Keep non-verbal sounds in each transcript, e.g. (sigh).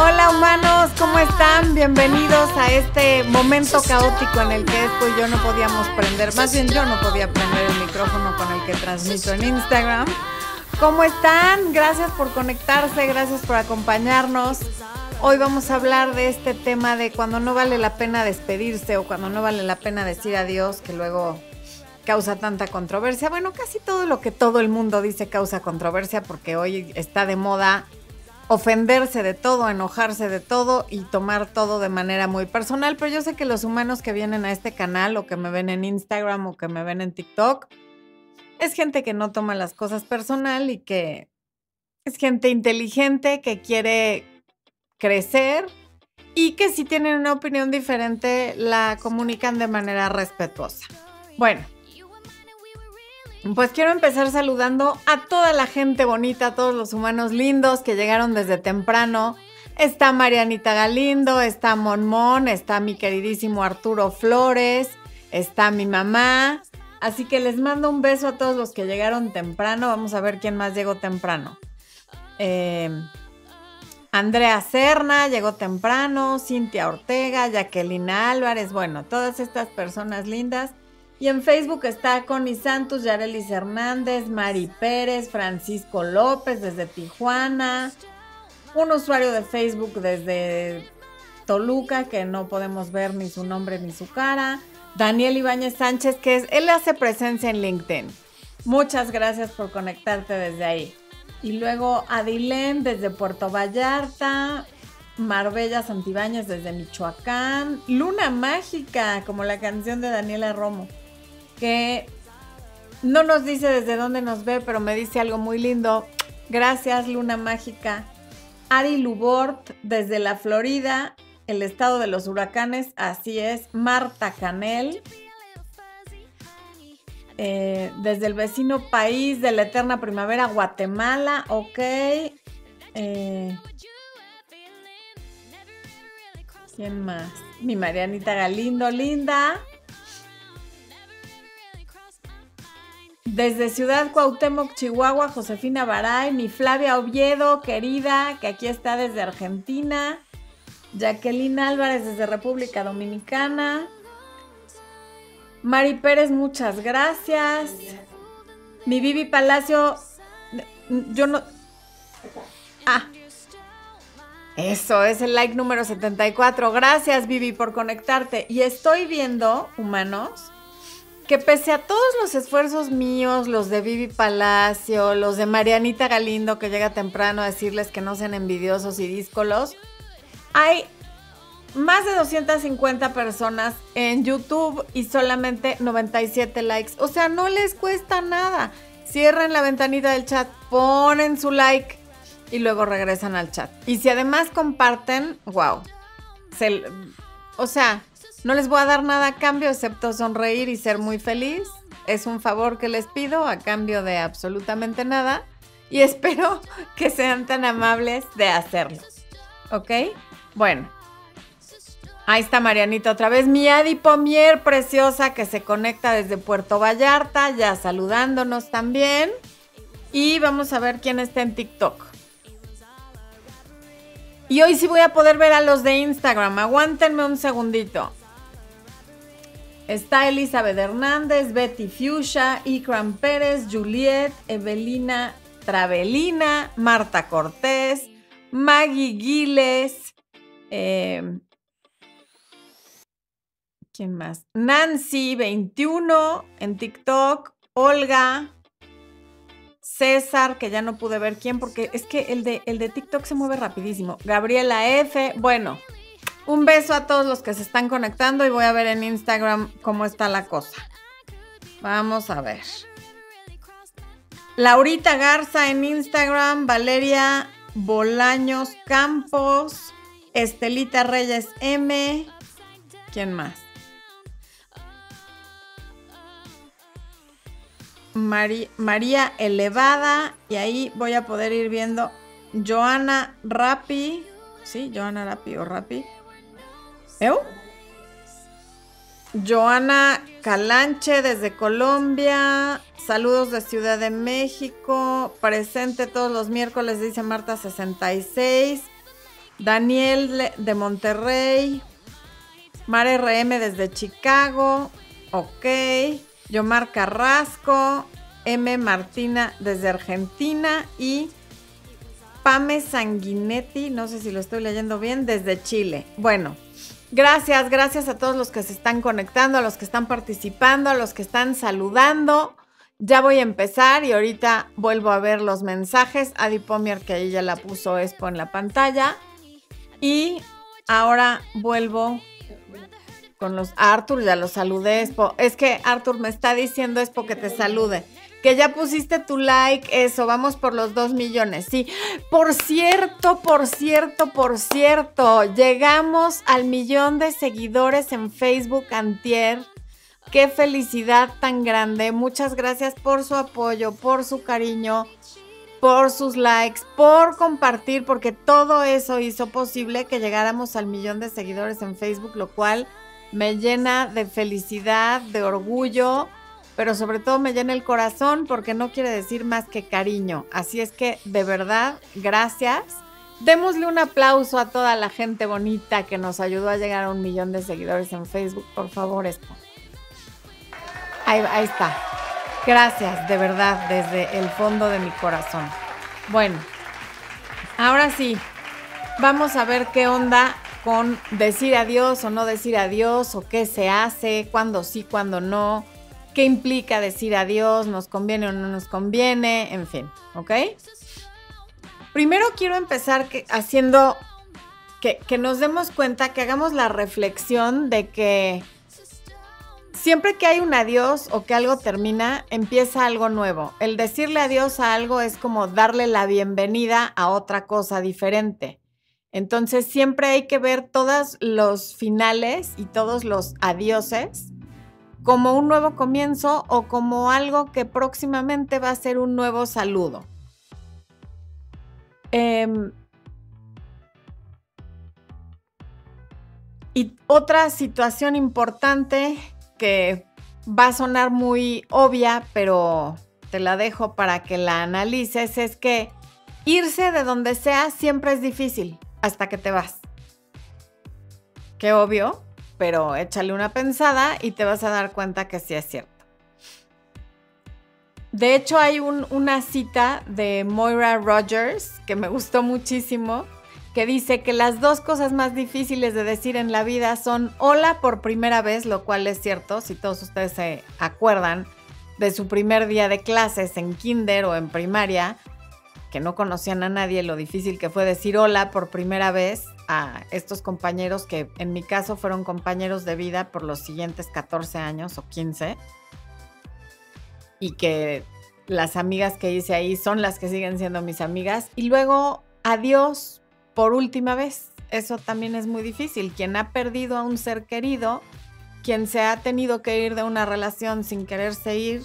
Hola humanos, ¿cómo están? Bienvenidos a este momento caótico en el que esto y yo no podíamos prender, más bien yo no podía prender el micrófono con el que transmito en Instagram. ¿Cómo están? Gracias por conectarse, gracias por acompañarnos. Hoy vamos a hablar de este tema de cuando no vale la pena despedirse o cuando no vale la pena decir adiós, que luego causa tanta controversia. Bueno, casi todo lo que todo el mundo dice causa controversia porque hoy está de moda ofenderse de todo, enojarse de todo y tomar todo de manera muy personal, pero yo sé que los humanos que vienen a este canal o que me ven en Instagram o que me ven en TikTok, es gente que no toma las cosas personal y que es gente inteligente que quiere crecer y que si tienen una opinión diferente la comunican de manera respetuosa. Bueno, pues quiero empezar saludando a toda la gente bonita, a todos los humanos lindos que llegaron desde temprano. Está Marianita Galindo, está Monmón, está mi queridísimo Arturo Flores, está mi mamá. Así que les mando un beso a todos los que llegaron temprano. Vamos a ver quién más llegó temprano. Eh, Andrea Serna llegó temprano, Cintia Ortega, Jacqueline Álvarez, bueno, todas estas personas lindas. Y en Facebook está Connie Santos, Yarelis Hernández, Mari Pérez, Francisco López desde Tijuana, un usuario de Facebook desde Toluca que no podemos ver ni su nombre ni su cara, Daniel Ibáñez Sánchez, que es, él hace presencia en LinkedIn. Muchas gracias por conectarte desde ahí. Y luego Adilén desde Puerto Vallarta, Marbella Santibáñez desde Michoacán, Luna Mágica, como la canción de Daniela Romo, que no nos dice desde dónde nos ve, pero me dice algo muy lindo. Gracias, Luna Mágica. Ari Lubort desde la Florida, el estado de los huracanes, así es. Marta Canel, eh, desde el vecino país de la eterna primavera, Guatemala, ok. Eh, ¿Quién más? Mi Marianita Galindo, linda. Desde Ciudad Cuauhtémoc, Chihuahua, Josefina Baray, mi Flavia Oviedo, querida, que aquí está desde Argentina. Jacqueline Álvarez desde República Dominicana. Mari Pérez, muchas gracias. Mi Vivi Palacio, yo no... Ah, eso es el like número 74. Gracias Vivi por conectarte. Y estoy viendo, humanos, que pese a todos los esfuerzos míos, los de Vivi Palacio, los de Marianita Galindo, que llega temprano a decirles que no sean envidiosos y díscolos, hay más de 250 personas en YouTube y solamente 97 likes. O sea, no les cuesta nada. Cierran la ventanita del chat, ponen su like y luego regresan al chat. Y si además comparten, wow. o sea, no les voy a dar nada a cambio excepto sonreír y ser muy feliz. Es un favor que les pido a cambio de absolutamente nada. Y (laughs) espero que sean tan amables de hacerlo. ¿Ok? Bueno, Ahí está Marianita otra vez. Mi Adi Pomier, preciosa, que se conecta desde Puerto Vallarta, ya saludándonos también. Y vamos a ver quién está en TikTok. Y hoy sí voy a poder ver a los de Instagram. Aguántenme un segundito. Está Elizabeth Hernández, Betty Fuchsia, Ikram Pérez, Juliet, Evelina Travelina, Marta Cortés, Maggie Giles, eh, ¿Quién más? Nancy21 en TikTok, Olga, César, que ya no pude ver quién, porque es que el de, el de TikTok se mueve rapidísimo. Gabriela F. Bueno, un beso a todos los que se están conectando y voy a ver en Instagram cómo está la cosa. Vamos a ver. Laurita Garza en Instagram, Valeria Bolaños Campos, Estelita Reyes M. ¿Quién más? María Elevada. Y ahí voy a poder ir viendo Joana Rapi. Sí, Joana Rapi o Rapi. ¿Eu? Joana Calanche desde Colombia. Saludos de Ciudad de México. Presente todos los miércoles, dice Marta 66. Daniel de Monterrey. Mar RM desde Chicago. Ok. Yomar Carrasco. M. Martina desde Argentina. Y Pame Sanguinetti, no sé si lo estoy leyendo bien, desde Chile. Bueno, gracias, gracias a todos los que se están conectando, a los que están participando, a los que están saludando. Ya voy a empezar y ahorita vuelvo a ver los mensajes. Adi Pomier, que ahí ya la puso Expo en la pantalla. Y ahora vuelvo con los... Arthur, ya lo saludé, Expo. Es que Arthur me está diciendo Expo que te salude que ya pusiste tu like, eso, vamos por los dos millones, sí. Por cierto, por cierto, por cierto, llegamos al millón de seguidores en Facebook Antier. Qué felicidad tan grande. Muchas gracias por su apoyo, por su cariño, por sus likes, por compartir, porque todo eso hizo posible que llegáramos al millón de seguidores en Facebook, lo cual me llena de felicidad, de orgullo pero sobre todo me llena el corazón porque no quiere decir más que cariño. Así es que de verdad, gracias. Démosle un aplauso a toda la gente bonita que nos ayudó a llegar a un millón de seguidores en Facebook. Por favor, esto. Ahí, ahí está. Gracias, de verdad, desde el fondo de mi corazón. Bueno, ahora sí, vamos a ver qué onda con decir adiós o no decir adiós, o qué se hace, cuándo sí, cuándo no qué implica decir adiós, nos conviene o no nos conviene, en fin, ¿ok? Primero quiero empezar haciendo que, que nos demos cuenta, que hagamos la reflexión de que siempre que hay un adiós o que algo termina, empieza algo nuevo. El decirle adiós a algo es como darle la bienvenida a otra cosa diferente. Entonces siempre hay que ver todos los finales y todos los adioses como un nuevo comienzo o como algo que próximamente va a ser un nuevo saludo. Em, y otra situación importante que va a sonar muy obvia, pero te la dejo para que la analices, es que irse de donde sea siempre es difícil hasta que te vas. Qué obvio, pero échale una pensada y te vas a dar cuenta que sí es cierto. De hecho, hay una cita de Moira Rogers que me gustó muchísimo, que dice que las dos cosas más difíciles de decir en la vida son hola por primera vez, lo cual es cierto, si todos ustedes se acuerdan de su primer día de clases en kinder o en primaria, que no conocían a nadie, lo difícil que fue decir hola por primera vez a estos compañeros que en mi caso fueron compañeros de vida por los siguientes 14 años o 15 y que las amigas que hice ahí son las que siguen siendo mis amigas y luego adiós por última vez. Eso también es muy difícil. Quien ha perdido a un ser querido, quien se ha tenido que ir de una relación sin quererse ir,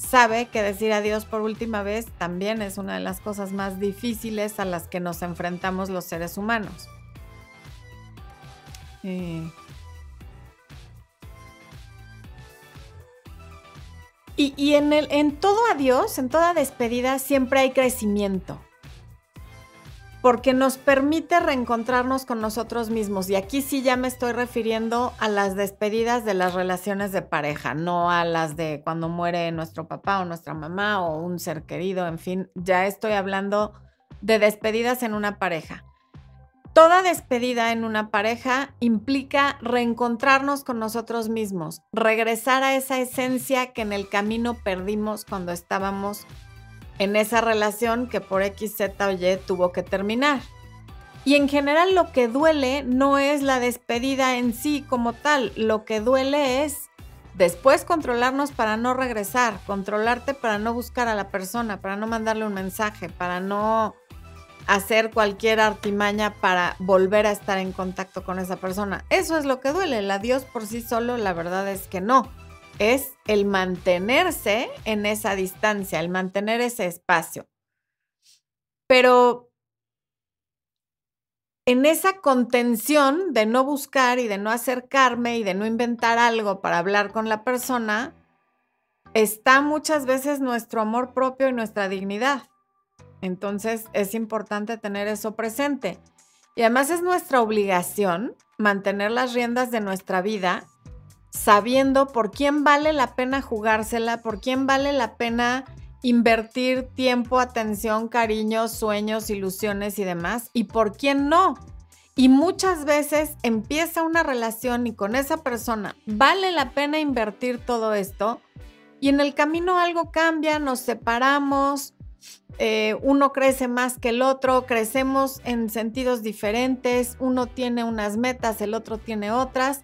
sabe que decir adiós por última vez también es una de las cosas más difíciles a las que nos enfrentamos los seres humanos. Eh, y, en, el, en todo adiós, en toda despedida, siempre hay crecimiento porque nos permite reencontrarnos con nosotros mismos. Y aquí sí ya me estoy refiriendo a las despedidas de las relaciones de pareja, no a las de cuando muere nuestro papá o nuestra mamá o un ser querido, en fin, ya estoy hablando de despedidas en una pareja. Toda despedida en una pareja implica reencontrarnos con nosotros mismos, regresar a esa esencia que en el camino perdimos cuando estábamos en esa relación que por X, Z o Y tuvo que terminar. Y en general lo que duele no es la despedida en sí como tal, lo que duele es después controlarnos para no regresar, controlarte para no buscar a la persona, para no mandarle un mensaje, para no hacer cualquier artimaña para volver a estar en contacto con esa persona. Eso es lo que duele, el adiós por sí solo, la verdad es que no es el mantenerse en esa distancia, el mantener ese espacio. Pero en esa contención de no buscar y de no acercarme y de no inventar algo para hablar con la persona, está muchas veces nuestro amor propio y nuestra dignidad. Entonces es importante tener eso presente. Y además es nuestra obligación mantener las riendas de nuestra vida sabiendo por quién vale la pena jugársela, por quién vale la pena invertir tiempo, atención, cariño, sueños, ilusiones y demás, y por quién no. Y muchas veces empieza una relación y con esa persona vale la pena invertir todo esto y en el camino algo cambia, nos separamos, eh, uno crece más que el otro, crecemos en sentidos diferentes, uno tiene unas metas, el otro tiene otras.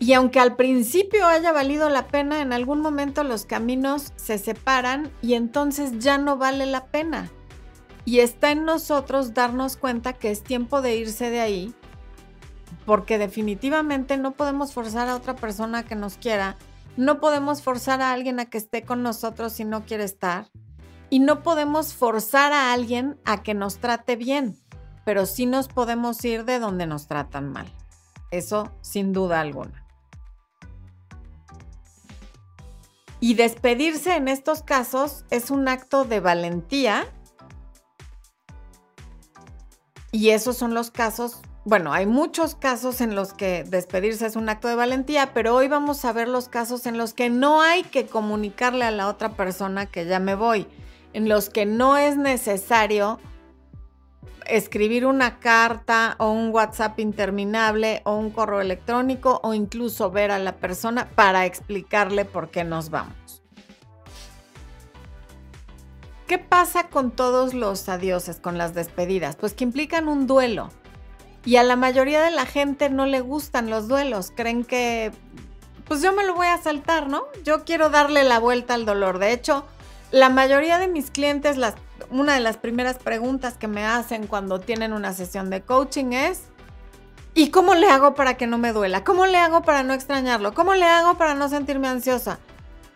Y aunque al principio haya valido la pena, en algún momento los caminos se separan y entonces ya no vale la pena. Y está en nosotros darnos cuenta que es tiempo de irse de ahí, porque definitivamente no podemos forzar a otra persona que nos quiera, no podemos forzar a alguien a que esté con nosotros si no quiere estar, y no podemos forzar a alguien a que nos trate bien, pero sí nos podemos ir de donde nos tratan mal. Eso sin duda alguna. Y despedirse en estos casos es un acto de valentía. Y esos son los casos, bueno, hay muchos casos en los que despedirse es un acto de valentía, pero hoy vamos a ver los casos en los que no hay que comunicarle a la otra persona que ya me voy, en los que no es necesario escribir una carta o un WhatsApp interminable o un correo electrónico o incluso ver a la persona para explicarle por qué nos vamos. ¿Qué pasa con todos los adioses, con las despedidas? Pues que implican un duelo. Y a la mayoría de la gente no le gustan los duelos. Creen que, pues yo me lo voy a saltar, ¿no? Yo quiero darle la vuelta al dolor. De hecho, la mayoría de mis clientes, las, una de las primeras preguntas que me hacen cuando tienen una sesión de coaching es, ¿y cómo le hago para que no me duela? ¿Cómo le hago para no extrañarlo? ¿Cómo le hago para no sentirme ansiosa?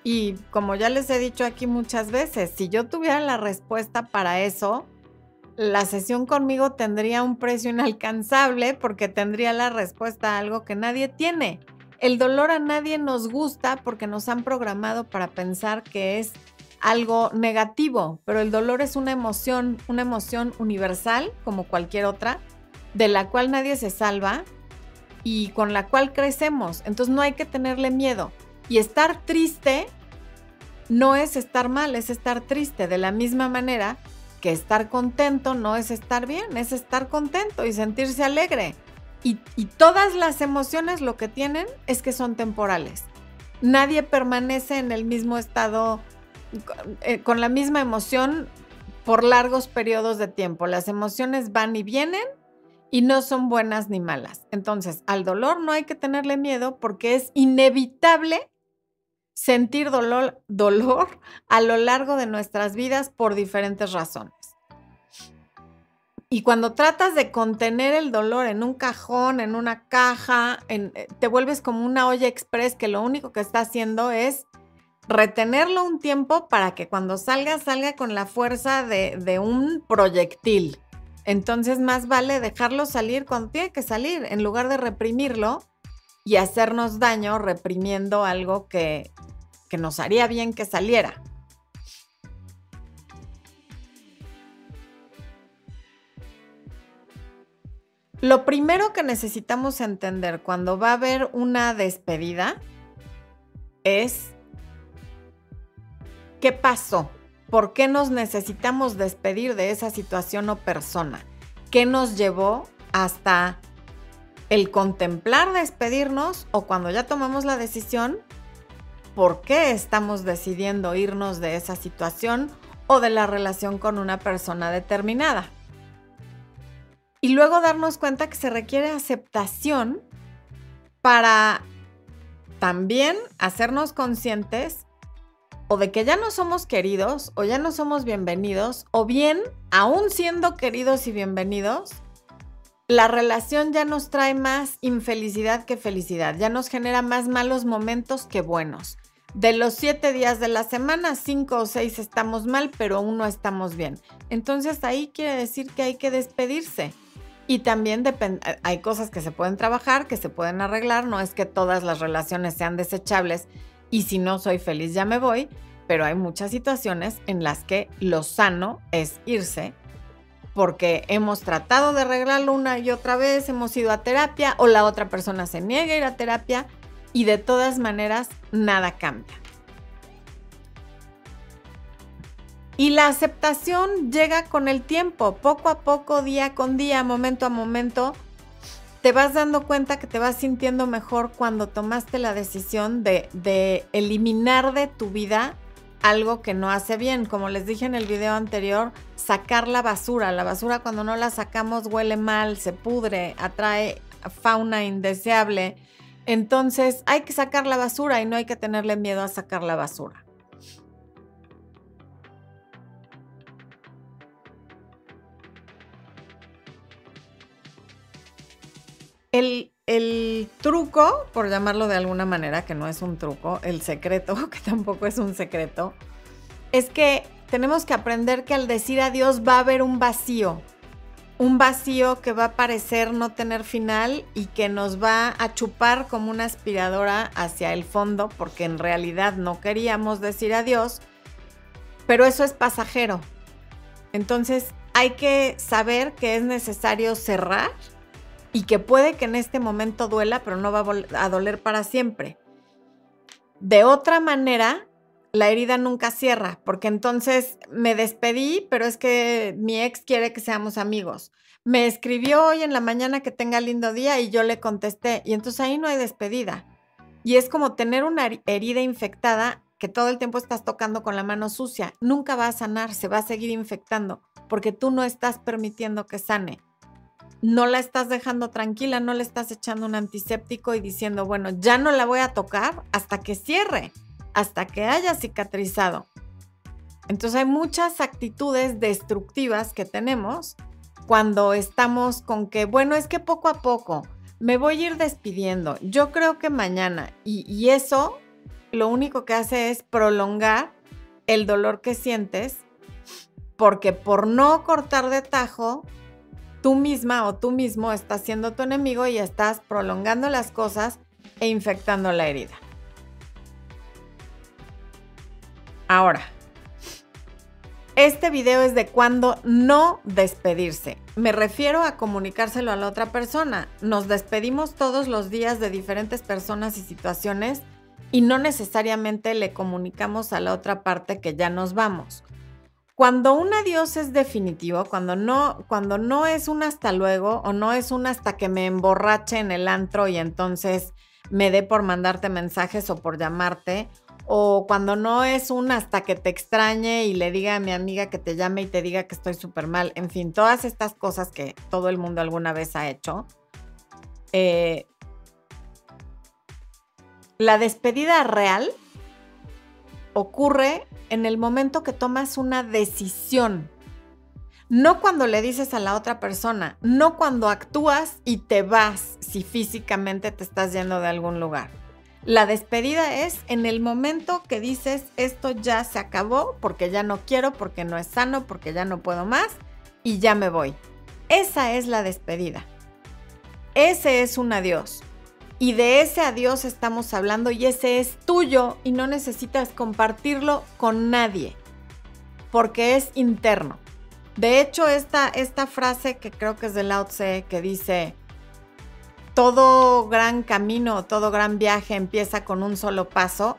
Y como ya les he dicho aquí muchas veces, si yo tuviera la respuesta para eso, la sesión conmigo tendría un precio inalcanzable porque tendría la respuesta a algo que nadie tiene. El dolor a nadie nos gusta porque nos han programado para pensar que es algo negativo, pero el dolor es una emoción, una emoción universal como cualquier otra, de la cual nadie se salva y con la cual crecemos. Entonces no hay que tenerle miedo. Y estar triste no es estar mal, es estar triste. De la misma manera que estar contento no es estar bien, es estar contento y sentirse alegre. Y, todas las emociones lo que tienen es que son temporales. Nadie permanece en el mismo estado, con la misma emoción por largos periodos de tiempo. Las emociones van y vienen y no son buenas ni malas. Entonces, al dolor no hay que tenerle miedo porque es inevitable sentir dolor, dolor a lo largo de nuestras vidas por diferentes razones. Y cuando tratas de contener el dolor en un cajón, en una caja, eh, te vuelves como una olla express que lo único que está haciendo es retenerlo un tiempo para que cuando salga, salga con la fuerza de, de un proyectil. Entonces más vale dejarlo salir cuando tiene que salir, en lugar de reprimirlo y hacernos daño reprimiendo algo que, que nos haría bien que saliera. Lo primero que necesitamos entender cuando va a haber una despedida es qué pasó, por qué nos necesitamos despedir de esa situación o persona, qué nos llevó hasta el contemplar despedirnos o cuando ya tomamos la decisión, por qué estamos decidiendo irnos de esa situación o de la relación con una persona determinada. Y luego darnos cuenta que se requiere aceptación para también hacernos conscientes o de que ya no somos queridos o ya no somos bienvenidos, o bien, aún siendo queridos y bienvenidos, la relación ya nos trae más infelicidad que felicidad, ya nos genera más malos momentos que buenos. De los siete días de la semana, cinco o seis estamos mal, pero uno estamos bien. Entonces ahí quiere decir que hay que despedirse. Y también hay cosas que se pueden trabajar, que se pueden arreglar. No es que todas las relaciones sean desechables y si no soy feliz ya me voy, pero hay muchas situaciones en las que lo sano es irse porque hemos tratado de arreglarlo una y otra vez, hemos ido a terapia o la otra persona se niega a ir a terapia y de todas maneras nada cambia. Y la aceptación llega con el tiempo, poco a poco, día con día, momento a momento. Te vas dando cuenta que te vas sintiendo mejor cuando tomaste la decisión de, eliminar de tu vida algo que no hace bien. Como les dije en el video anterior, sacar la basura. La basura cuando no la sacamos huele mal, se pudre, atrae fauna indeseable. Entonces hay que sacar la basura y no hay que tenerle miedo a sacar la basura. El, truco, por llamarlo de alguna manera, que no es un truco, el secreto, (laughs) que tampoco es un secreto, es que tenemos que aprender que al decir adiós va a haber un vacío un vacío que va a parecer no tener final y que nos va a chupar como una aspiradora hacia el fondo, porque en realidad no queríamos decir adiós, pero eso es pasajero. Entonces hay que saber que es necesario cerrar y que puede que en este momento duela, pero no va a doler para siempre. De otra manera, la herida nunca cierra, porque entonces me despedí, pero es que mi ex quiere que seamos amigos. Me escribió hoy en la mañana que tenga lindo día y yo le contesté, y entonces ahí no hay despedida. Y es como tener una herida infectada que todo el tiempo estás tocando con la mano sucia. Nunca va a sanar, se va a seguir infectando, porque tú no estás permitiendo que sane. No la estás dejando tranquila, no le estás echando un antiséptico y diciendo, bueno, ya no la voy a tocar hasta que cierre hasta que haya cicatrizado. Entonces hay muchas actitudes destructivas que tenemos cuando estamos con que, bueno, es que poco a poco me voy a ir despidiendo. Yo creo que mañana. Y, y eso lo único que hace es prolongar el dolor que sientes porque por no cortar de tajo, tú misma o tú mismo estás siendo tu enemigo y estás prolongando las cosas e infectando la herida. Ahora, este video es de cuando no despedirse. Me refiero a comunicárselo a la otra persona. Nos despedimos todos los días de diferentes personas y situaciones y no necesariamente le comunicamos a la otra parte que ya nos vamos. Cuando un adiós es definitivo, cuando no, cuando no es un hasta luego o no es un hasta que me emborrache en el antro y entonces me dé por mandarte mensajes o por llamarte, o cuando no es un hasta que te extrañe y le diga a mi amiga que te llame y te diga que estoy súper mal, en fin, todas estas cosas que todo el mundo alguna vez ha hecho. Eh, la despedida real ocurre en el momento que tomas una decisión. No cuando le dices a la otra persona, no cuando actúas y te vas si físicamente te estás yendo de algún lugar. La despedida es en el momento que dices esto ya se acabó porque ya no quiero, porque no es sano, porque ya no puedo más y ya me voy. Esa es la despedida. Ese es un adiós. Y de ese adiós estamos hablando y ese es tuyo y no necesitas compartirlo con nadie porque es interno. De hecho, esta, esta frase que creo que es de Lao Tse que dice, todo gran camino, todo gran viaje empieza con un solo paso,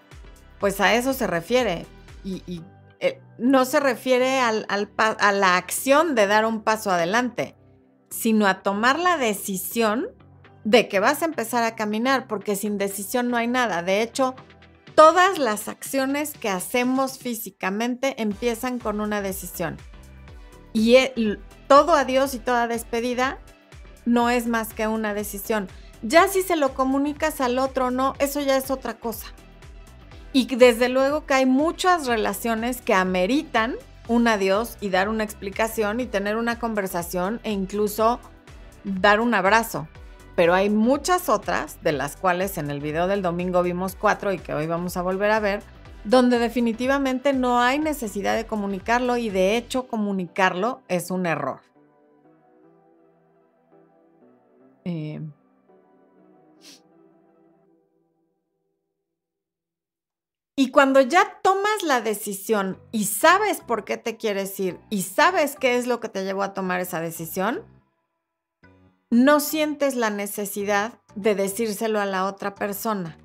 pues a eso se refiere. Y, eh, no se refiere al, a la acción de dar un paso adelante, sino a tomar la decisión de que vas a empezar a caminar, porque sin decisión no hay nada. De hecho, todas las acciones que hacemos físicamente empiezan con una decisión. Y e, todo adiós y toda despedida no es más que una decisión. Ya si se lo comunicas al otro o no, eso ya es otra cosa. Y desde luego que hay muchas relaciones que ameritan un adiós y dar una explicación y tener una conversación e incluso dar un abrazo. Pero hay muchas otras, de las cuales en el video del domingo vimos cuatro y que hoy vamos a volver a ver, donde definitivamente no hay necesidad de comunicarlo y de hecho comunicarlo es un error. Eh, Y cuando ya tomas la decisión y sabes por qué te quieres ir y sabes qué es lo que te llevó a tomar esa decisión, no sientes la necesidad de decírselo a la otra persona.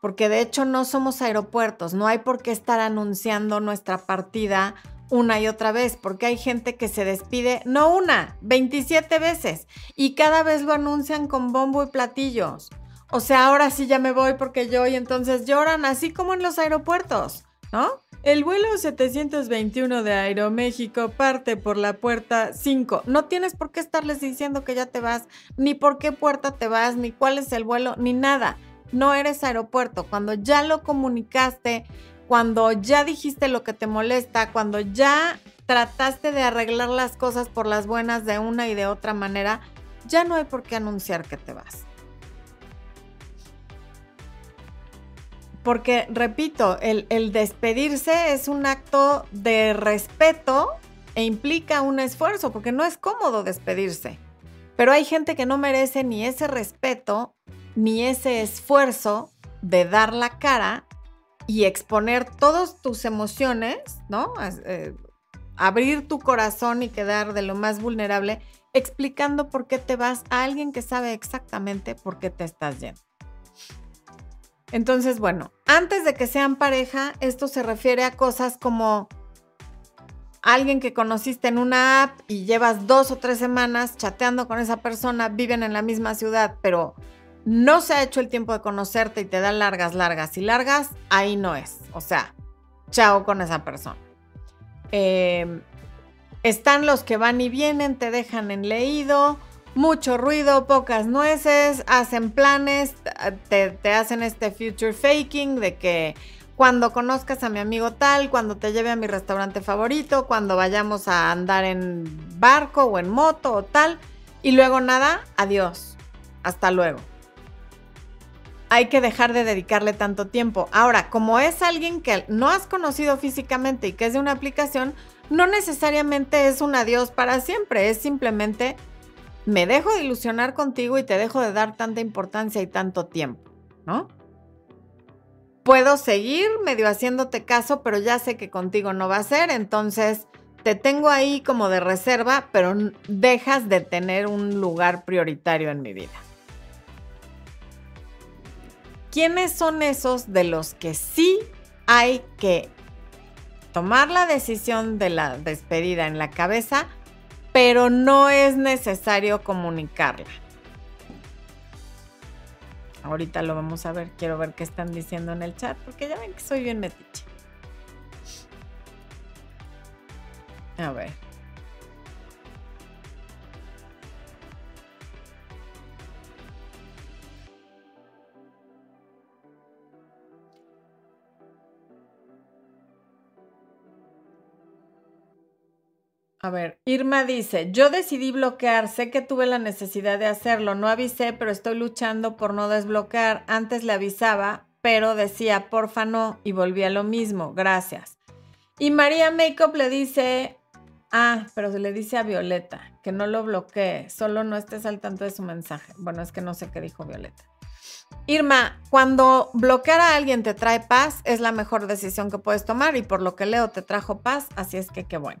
Porque de hecho no somos aeropuertos, no hay por qué estar anunciando nuestra partida una y otra vez, porque hay gente que se despide, no una, 27 veces, y cada vez lo anuncian con bombo y platillos. O sea, ahora sí ya me voy porque yo y entonces lloran, así como en los aeropuertos, ¿no? El vuelo 721 de Aeroméxico parte por la puerta 5. No tienes por qué estarles diciendo que ya te vas, ni por qué puerta te vas, ni cuál es el vuelo, ni nada. No eres aeropuerto. Cuando ya lo comunicaste, cuando ya dijiste lo que te molesta, cuando ya trataste de arreglar las cosas por las buenas de una y de otra manera, ya no hay por qué anunciar que te vas. Porque, repito, el, despedirse es un acto de respeto e implica un esfuerzo, porque no es cómodo despedirse. Pero hay gente que no merece ni ese respeto, ni ese esfuerzo de dar la cara y exponer todas tus emociones, ¿no? Eh, abrir tu corazón y quedar de lo más vulnerable explicando por qué te vas a alguien que sabe exactamente por qué te estás yendo. Entonces, bueno, antes de que sean pareja, esto se refiere a cosas como alguien que conociste en una app y llevas dos o tres semanas chateando con esa persona, viven en la misma ciudad, pero no se ha hecho el tiempo de conocerte y te da largas, largas y largas, ahí no es. O sea, chao con esa persona. Em, están los que van y vienen, te dejan en leído, mucho ruido, pocas nueces, hacen planes, te, hacen este future faking de que cuando conozcas a mi amigo tal, cuando te lleve a mi restaurante favorito, cuando vayamos a andar en barco o en moto o tal, y luego nada, adiós, hasta luego hay que dejar de dedicarle tanto tiempo. Ahora, como es alguien que no has conocido físicamente y que es de una aplicación, no necesariamente es un adiós para siempre, es simplemente me dejo de ilusionar contigo y te dejo de dar tanta importancia y tanto tiempo, ¿no? Puedo seguir medio haciéndote caso, pero ya sé que contigo no va a ser, entonces te tengo ahí como de reserva, pero dejas de tener un lugar prioritario en mi vida. ¿quiénes son esos de los que sí hay que tomar la decisión de la despedida en la cabeza, pero no es necesario comunicarla? Ahorita lo vamos a ver, quiero ver qué están diciendo en el chat, porque ya ven que soy bien metiche. A ver. A ver, Irma dice, yo decidí bloquear, sé que tuve la necesidad de hacerlo, no avisé, pero estoy luchando por no desbloquear. Antes le avisaba, pero decía, porfa no, y volví a lo mismo, gracias. Y María Makeup le dice, ah, pero le dice a Violeta, que no lo bloquee, solo no estés al tanto de su mensaje. Bueno, es que no sé qué dijo Violeta. Irma, cuando bloquear a alguien te trae paz, es la mejor decisión que puedes tomar y por lo que leo te trajo paz, así es que qué bueno.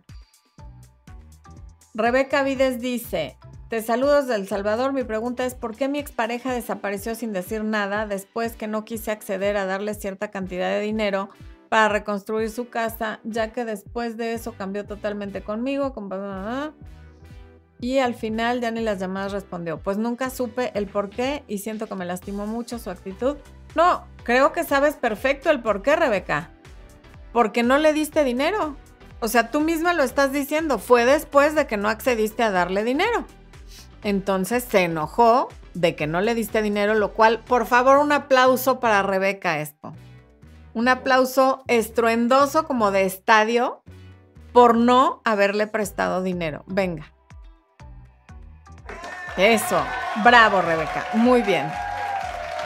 Rebeca Vides dice, te saludos del Salvador, mi pregunta es ¿por qué mi expareja desapareció sin decir nada después que no quise acceder a darle cierta cantidad de dinero para reconstruir su casa, ya que después de eso cambió totalmente conmigo, y al final ya ni las llamadas respondió. Pues nunca supe el por qué y siento que me lastimó mucho su actitud. No, creo que sabes perfecto el por qué, Rebeca. Porque no le diste dinero. O sea, tú misma lo estás diciendo, fue después de que no accediste a darle dinero. Entonces se enojó de que no le diste dinero, lo cual, por favor, un aplauso para Rebeca esto. Un aplauso estruendoso como de estadio por no haberle prestado dinero. Venga. Eso. Bravo, Rebeca. Muy bien.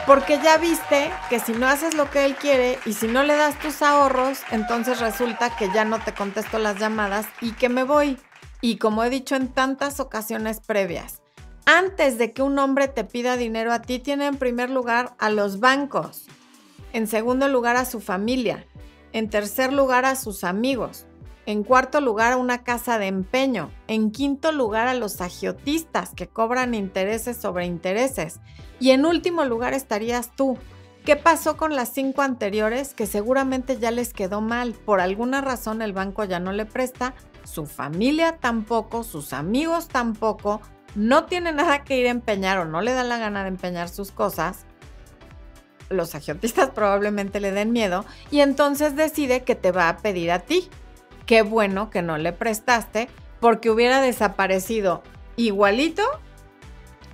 Porque ya viste que si no haces lo que él quiere y si no le das tus ahorros, entonces resulta que ya no te contesto las llamadas y que me voy. Y como he dicho en tantas ocasiones previas, antes de que un hombre te pida dinero a ti, tiene en primer lugar a los bancos. En segundo lugar, a su familia. En tercer lugar, a sus amigos. En cuarto lugar, a una casa de empeño. En quinto lugar, a los agiotistas que cobran intereses sobre intereses. Y en último lugar estarías tú. ¿Qué pasó con las cinco anteriores? Que seguramente ya les quedó mal. Por alguna razón el banco ya no le presta, su familia tampoco, sus amigos tampoco. No tiene nada que ir a empeñar o no le da la gana de empeñar sus cosas los agiotistas probablemente le den miedo y entonces decide que te va a pedir a ti qué bueno que no le prestaste porque hubiera desaparecido igualito.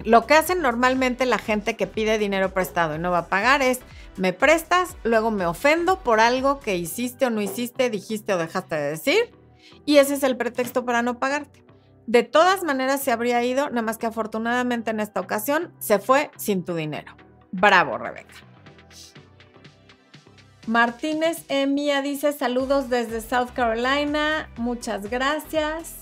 Lo que hacen normalmente la gente que pide dinero prestado y no va a pagar es, me prestas, luego me ofendo por algo que hiciste o no hiciste, dijiste o dejaste de decir, y ese es el pretexto para no pagarte. De todas maneras se habría ido, nada más que afortunadamente en esta ocasión se fue sin tu dinero. Bravo, Rebeca. Martínez Emia dice saludos desde South Carolina. Muchas gracias.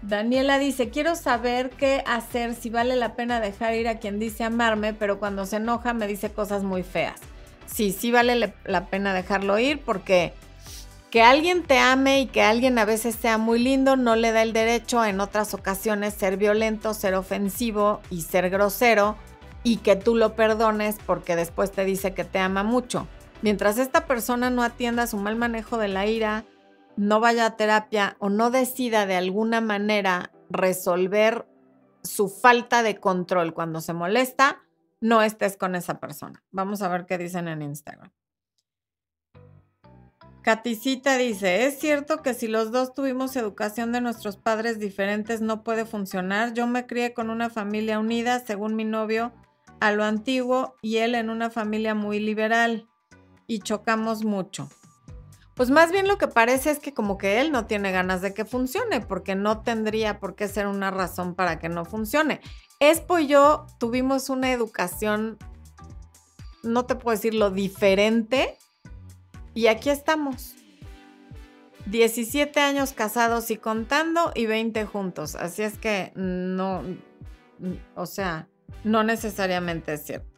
Daniela dice, quiero saber qué hacer, si vale la pena dejar ir a quien dice amarme, pero cuando se enoja me dice cosas muy feas. Sí, sí vale la pena dejarlo ir porque que alguien te ame y que alguien a veces sea muy lindo no le da el derecho en otras ocasiones ser violento, ser ofensivo y ser grosero y que tú lo perdones porque después te dice que te ama mucho. Mientras esta persona no atienda su mal manejo de la ira, no vaya a terapia o no decida de alguna manera resolver su falta de control cuando se molesta, no estés con esa persona. Vamos a ver qué dicen en Instagram. Caticita dice, ¿es cierto que si los dos tuvimos educación de nuestros padres diferentes no puede funcionar? Yo me crié con una familia unida, según mi novio, a lo antiguo y él en una familia muy liberal y chocamos mucho. Pues más bien lo que parece es que como que él no tiene ganas de que funcione, porque no tendría por qué ser una razón para que no funcione. Espo y yo tuvimos una educación, no te puedo decir lo diferente, y aquí estamos. 17 años casados y contando y 20 juntos. Así es que no, o sea, no necesariamente es cierto.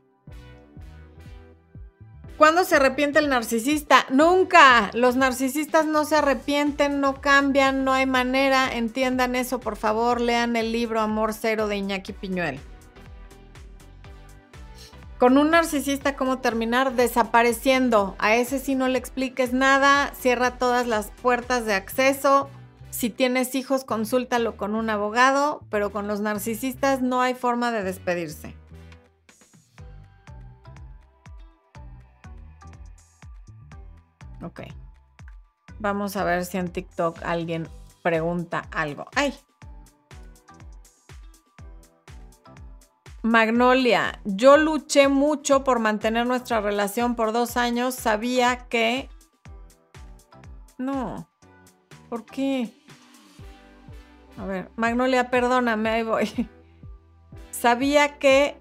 ¿Cuándo se arrepiente el narcisista? Nunca. Los narcisistas no se arrepienten, no cambian, no hay manera. Entiendan eso, por favor. Lean el libro Amor Cero de Iñaki Piñuel. Con un narcisista, ¿cómo terminar? Desapareciendo. A ese sí no le expliques nada, cierra todas las puertas de acceso, si tienes hijos, consúltalo con un abogado, pero con los narcisistas no hay forma de despedirse. Ok. Vamos a ver si en TikTok alguien pregunta algo. ¡Ay! Magnolia, yo luché mucho por mantener nuestra relación por dos años. Sabía que... No. ¿Por qué? A ver, Magnolia, perdóname, ahí voy. (laughs) Sabía que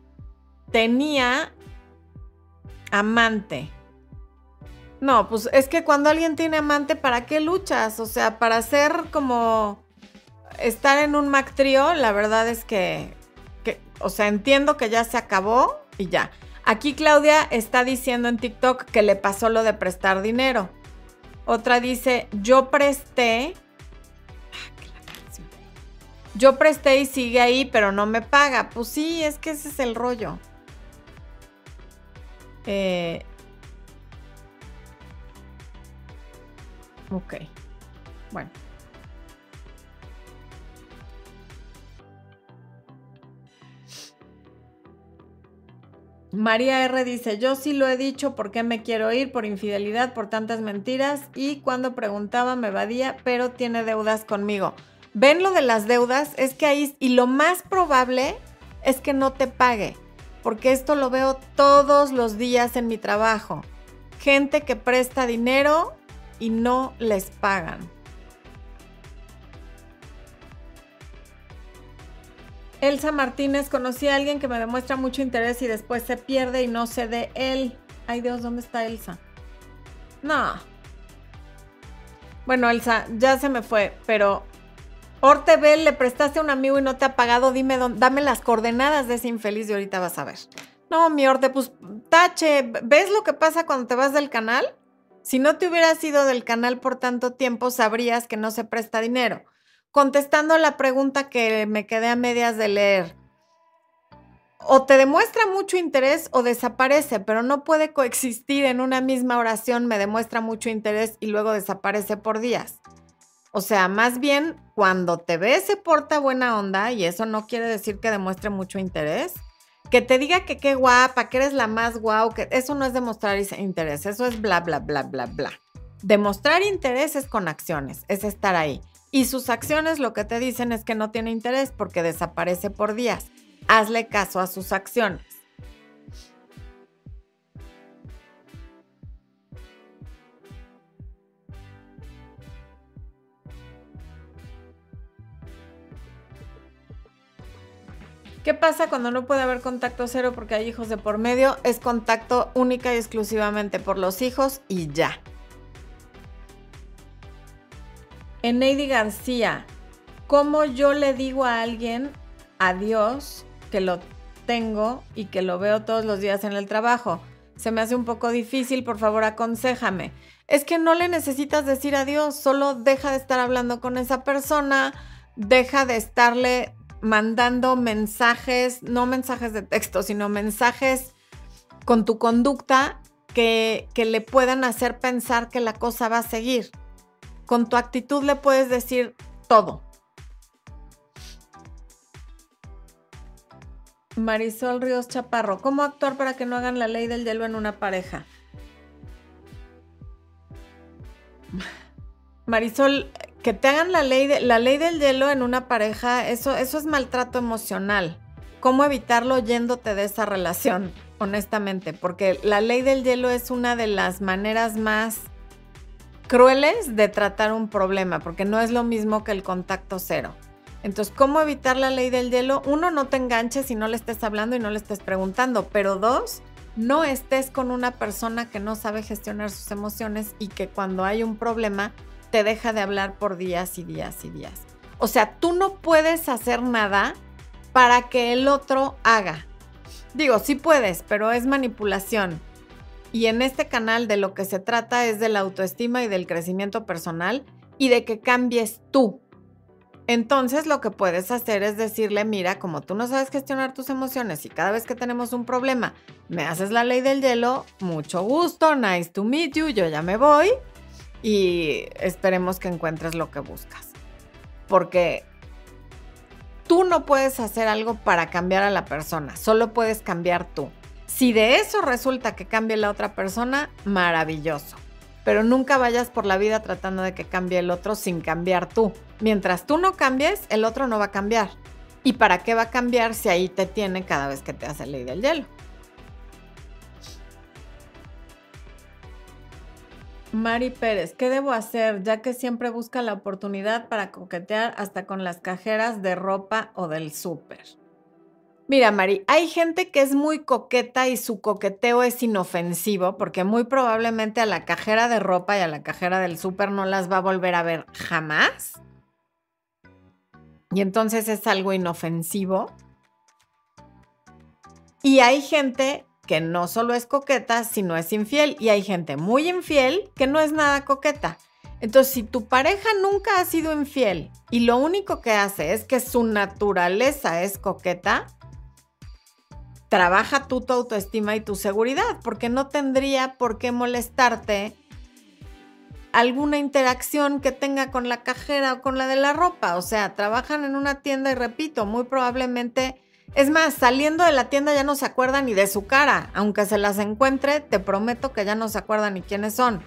tenía amante. No, pues es que cuando alguien tiene amante, ¿para qué luchas? O sea, para ser como estar en un Mac trío, la verdad es que, que, o sea, entiendo que ya se acabó y ya. Aquí Claudia está diciendo en TikTok que le pasó lo de prestar dinero. Otra dice, yo presté yo presté y sigue ahí, pero no me paga. Pues sí, es que ese es el rollo. Eh, ok. Bueno. María R dice, yo sí lo he dicho, ¿por qué me quiero ir? Por infidelidad, por tantas mentiras. Y cuando preguntaba me evadía, pero tiene deudas conmigo ven lo de las deudas, es que ahí, y lo más probable es que no te pague, porque esto lo veo todos los días en mi trabajo. Gente que presta dinero y no les pagan. Elsa Martínez, conocí a alguien que me demuestra mucho interés y después se pierde y no sé de él. Ay Dios, ¿dónde está Elsa? No. Bueno, Elsa, ya se me fue, pero Ortebel, le prestaste a un amigo y no te ha pagado, dime dame las coordenadas de ese infeliz y ahorita vas a ver. No, mi orte, pues tache, ¿ves lo que pasa cuando te vas del canal? Si no te hubieras ido del canal por tanto tiempo, sabrías que no se presta dinero. Contestando la pregunta que me quedé a medias de leer, o te demuestra mucho interés o desaparece, pero no puede coexistir en una misma oración, me demuestra mucho interés y luego desaparece por días. O sea, más bien cuando te ve se porta buena onda y eso no quiere decir que demuestre mucho interés. Que te diga que qué guapa, que eres la más guau, que eso no es demostrar interés, eso es bla, bla, bla, bla, bla. Demostrar interés es con acciones, es estar ahí. Y sus acciones lo que te dicen es que no tiene interés porque desaparece por días hazle caso a sus acciones. ¿Qué pasa cuando no puede haber contacto cero porque hay hijos de por medio? Es contacto única y exclusivamente por los hijos y ya. Eneidi García, ¿cómo yo le digo a alguien adiós que lo tengo y que lo veo todos los días en el trabajo. Se me hace un poco difícil, por favor, aconsejame. Es que no le necesitas decir adiós, solo deja de estar hablando con esa persona, deja de estarle mandando mensajes, no mensajes de texto, sino mensajes con tu conducta que, que le puedan hacer pensar que la cosa va a seguir. Con tu actitud le puedes decir todo. Marisol Ríos Chaparro, ¿cómo actuar para que no hagan la ley del hielo en una pareja? (laughs) Marisol, que te hagan la ley, de, la ley del hielo en una pareja, eso, eso es maltrato emocional. ¿Cómo evitarlo yéndote de esa relación? Honestamente, porque la ley del hielo es una de las maneras más crueles de tratar un problema, porque no es lo mismo que el contacto cero. Entonces, ¿cómo evitar la ley del hielo? Uno, no te enganches si no le estés hablando y no le estés preguntando, pero dos, no estés con una persona que no sabe gestionar sus emociones y que cuando hay un problema te deja de hablar por días y días y días. O sea, tú no puedes hacer nada para que el otro haga. Digo, sí puedes, pero es manipulación. Y en este canal de lo que se trata es de la autoestima y del crecimiento personal y de que cambies tú, entonces lo que puedes hacer es decirle, mira, como tú no sabes gestionar tus emociones y cada vez que tenemos un problema me haces la ley del hielo, mucho gusto, nice to meet you, yo ya me voy y esperemos que encuentres lo que buscas. Porque tú no puedes hacer algo para cambiar a la persona, solo puedes cambiar tú. Si de eso resulta que cambie la otra persona, maravilloso pero nunca vayas por la vida tratando de que cambie el otro sin cambiar tú. Mientras tú no cambies, el otro no va a cambiar. ¿Y para qué va a cambiar si ahí te tiene cada vez que te hace ley del hielo? Mari Pérez, ¿qué debo hacer ya que siempre busca la oportunidad para coquetear hasta con las cajeras de ropa o del súper? Mira, Mari, hay gente que es muy coqueta y su coqueteo es inofensivo porque muy probablemente a la cajera de ropa y a la cajera del súper no las va a volver a ver jamás. Y entonces es algo inofensivo. Y hay gente que no solo es coqueta, sino es infiel. Y hay gente muy infiel que no es nada coqueta. Entonces, si tu pareja nunca ha sido infiel y lo único que hace es que su naturaleza es coqueta, trabaja tú tu autoestima y tu seguridad, porque no tendría por qué molestarte alguna interacción que tenga con la cajera o con la de la ropa. O sea, trabajan en una tienda y repito, muy probablemente, es más, saliendo de la tienda ya no se acuerdan ni de su cara. Aunque se las encuentre, te prometo que ya no se acuerdan ni quiénes son.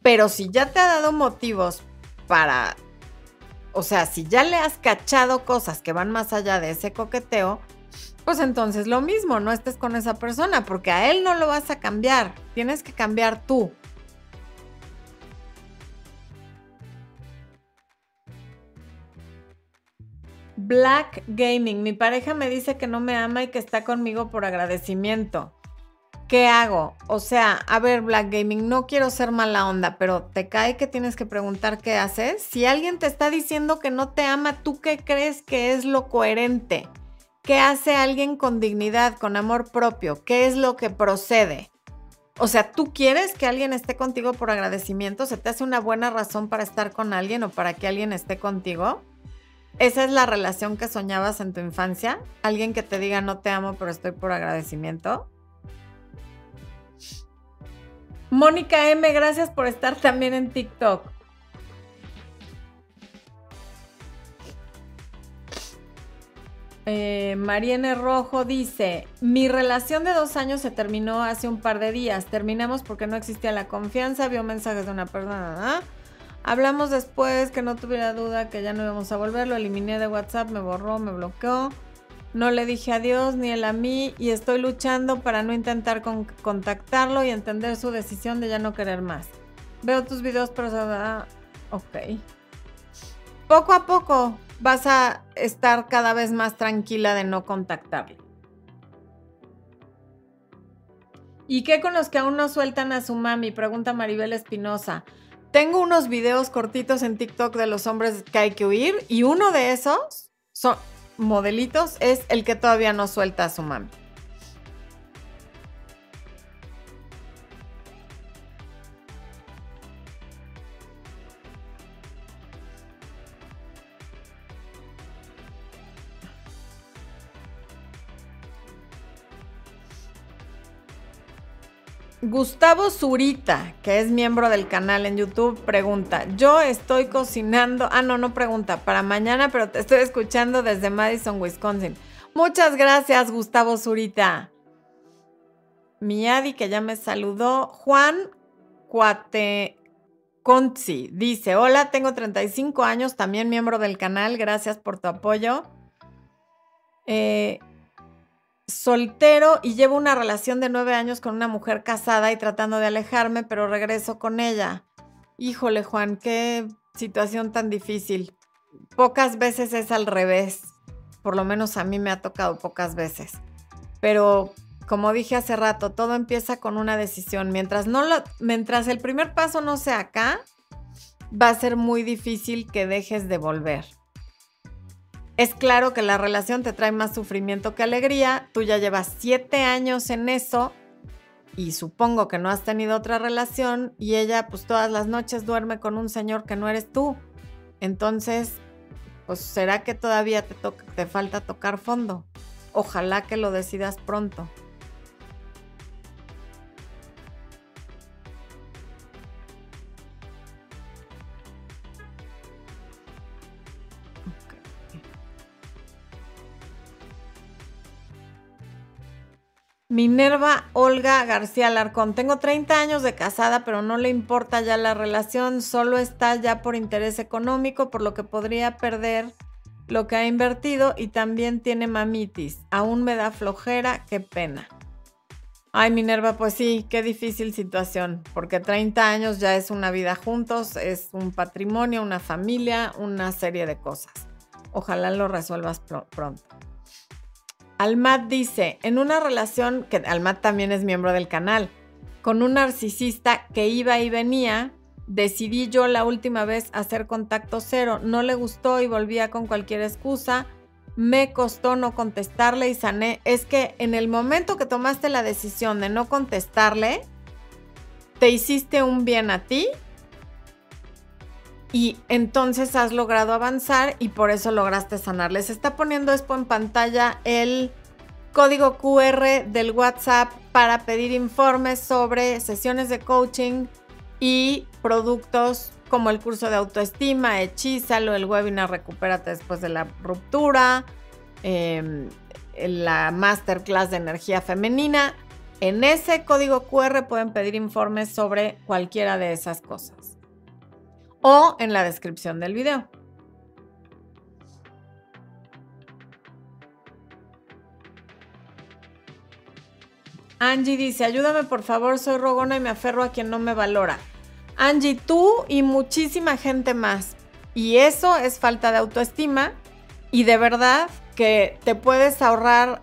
Pero si ya te ha dado motivos para, o sea, si ya le has cachado cosas que van más allá de ese coqueteo, pues entonces lo mismo, no estés con esa persona, porque a él no lo vas a cambiar, tienes que cambiar tú. Black Gaming, mi pareja me dice que no me ama y que está conmigo por agradecimiento. ¿Qué hago? O sea, a ver, Black Gaming, no quiero ser mala onda, pero te cae que tienes que preguntar qué haces. Si alguien te está diciendo que no te ama, ¿tú qué crees que es lo coherente? ¿Qué hace alguien con dignidad, con amor propio? ¿Qué es lo que procede? O sea, ¿tú quieres que alguien esté contigo por agradecimiento? ¿Se te hace una buena razón para estar con alguien o para que alguien esté contigo? ¿Esa es la relación que soñabas en tu infancia? ¿Alguien que te diga no te amo pero estoy por agradecimiento? Mónica M, gracias por estar también en TikTok. Eh, Mariene Rojo dice, mi relación de dos años se terminó hace un par de días. Terminamos porque no existía la confianza, vio mensajes de una persona. Hablamos después que no tuviera duda que ya no íbamos a volver, lo eliminé de WhatsApp, me borró, me bloqueó. No le dije adiós ni él a mí y estoy luchando para no intentar contactarlo y entender su decisión de ya no querer más. Veo tus videos, pero... ok. Poco a poco, vas a estar cada vez más tranquila de no contactarle. ¿Y qué con los que aún no sueltan a su mami? Pregunta Maribel Espinosa. Tengo unos videos cortitos en TikTok de los hombres que hay que huir y uno de esos son modelitos es el que todavía no suelta a su mami. Gustavo Zurita, que es miembro del canal en YouTube, pregunta, yo estoy cocinando, ah, no, no pregunta, para mañana, pero te estoy escuchando desde Madison, Wisconsin. Muchas gracias, Gustavo Zurita. Miadi, que ya me saludó. Juan Cuateconzi dice, hola, tengo 35 años, también miembro del canal, gracias por tu apoyo. Eh, soltero y llevo una relación de nueve años con una mujer casada y tratando de alejarme, pero regreso con ella. Híjole, Juan, qué situación tan difícil. Pocas veces es al revés. Por lo menos a mí me ha tocado pocas veces. Pero como dije hace rato, todo empieza con una decisión. Mientras, no lo, mientras el primer paso no sea acá, va a ser muy difícil que dejes de volver. Es claro que la relación te trae más sufrimiento que alegría. Tú ya llevas siete años en eso y supongo que no has tenido otra relación y ella pues todas las noches duerme con un señor que no eres tú. Entonces, pues será que todavía te, te falta tocar fondo. Ojalá que lo decidas pronto. Minerva Olga García Larcón. Tengo 30 años de casada, pero no le importa ya la relación, solo está ya por interés económico, por lo que podría perder lo que ha invertido y también tiene mamitis. Aún me da flojera, qué pena. Ay, Minerva, pues sí, qué difícil situación, porque 30 años ya es una vida juntos, es un patrimonio, una familia, una serie de cosas. Ojalá lo resuelvas pronto. Almat dice, en una relación, que Almat también es miembro del canal, con un narcisista que iba y venía, decidí yo la última vez hacer contacto cero. No le gustó y volvía con cualquier excusa. Me costó no contestarle y sané. Es que en el momento que tomaste la decisión de no contestarle, te hiciste un bien a ti y entonces has logrado avanzar y por eso lograste sanar. Les está poniendo esto en pantalla el código QR del WhatsApp para pedir informes sobre sesiones de coaching y productos como el curso de autoestima, Hechízalo, el webinar Recupérate después de la ruptura, em, la masterclass de energía femenina. En ese código QR pueden pedir informes sobre cualquiera de esas cosas o en la descripción del video. Angie dice, ayúdame por favor, soy rogona y me aferro a quien no me valora. Angie, tú y muchísima gente más. Y eso es falta de autoestima y de verdad que te puedes ahorrar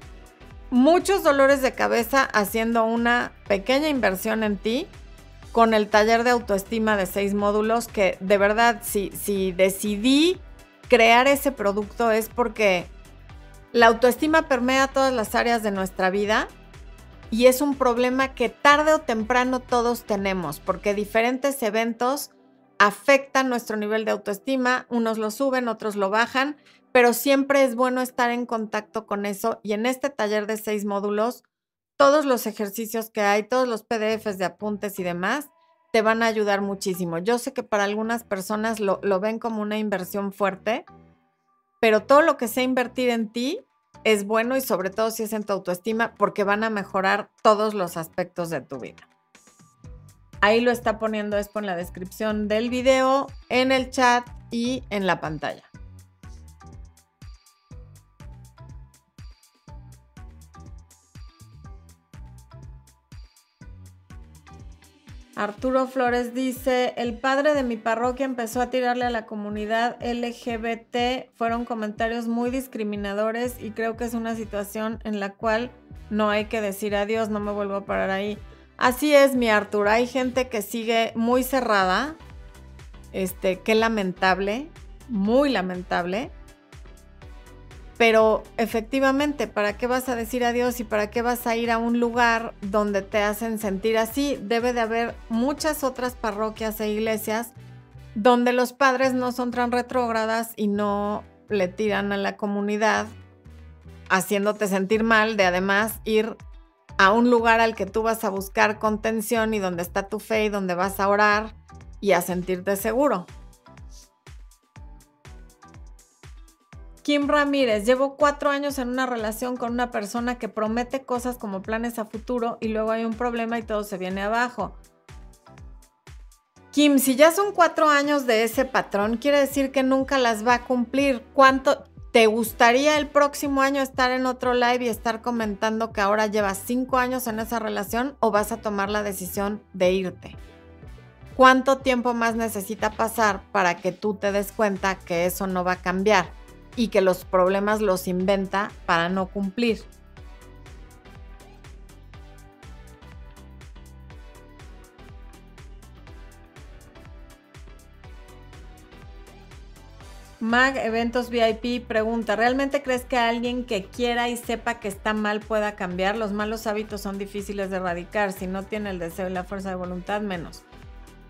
muchos dolores de cabeza haciendo una pequeña inversión en ti con el taller de autoestima de seis módulos, que de verdad, si, si decidí crear ese producto es porque La autoestima permea todas las áreas de nuestra vida y es un problema que tarde o temprano todos tenemos porque diferentes eventos afectan nuestro nivel de autoestima, unos lo suben, otros lo bajan, pero siempre es bueno estar en contacto con eso y en este taller de seis módulos, todos los ejercicios que hay, todos los PDFs de apuntes y demás, te van a ayudar muchísimo. Yo sé que para algunas personas lo, ven como una inversión fuerte, pero todo lo que sea invertir en ti es bueno y sobre todo si es en tu autoestima porque van a mejorar todos los aspectos de tu vida. Ahí lo está poniendo Expo en la descripción del video, en el chat y en la pantalla. Arturo Flores dice, el padre de mi parroquia empezó a tirarle a la comunidad LGBT. Fueron comentarios muy discriminadores y creo que es una situación en la cual no hay que decir adiós, no me vuelvo a parar ahí. Así es, mi Arturo. Hay gente que sigue muy cerrada. Este, qué lamentable, muy lamentable. Pero efectivamente, ¿para qué vas a decir adiós y para qué vas a ir a un lugar donde te hacen sentir así? Debe de haber muchas otras parroquias e iglesias donde los padres no son tan retrógradas y no le tiran a la comunidad haciéndote sentir mal de además ir a un lugar al que tú vas a buscar contención y donde está tu fe y donde vas a orar y a sentirte seguro. Kim Ramírez, llevo cuatro años en una relación con una persona que promete cosas como planes a futuro y luego hay un problema y todo se viene abajo. Kim, si ya son cuatro años de ese patrón, quiere decir que nunca las va a cumplir. ¿Cuánto te gustaría el próximo año estar en otro live y estar comentando que ahora llevas cinco años en esa relación o vas a tomar la decisión de irte? ¿Cuánto tiempo más necesita pasar para que tú te des cuenta que eso no va a cambiar? Y que los problemas los inventa para no cumplir. Mag Eventos VIP pregunta, ¿realmente crees que alguien que quiera y sepa que está mal pueda cambiar? Los malos hábitos son difíciles de erradicar, si no tiene el deseo y la fuerza de voluntad menos.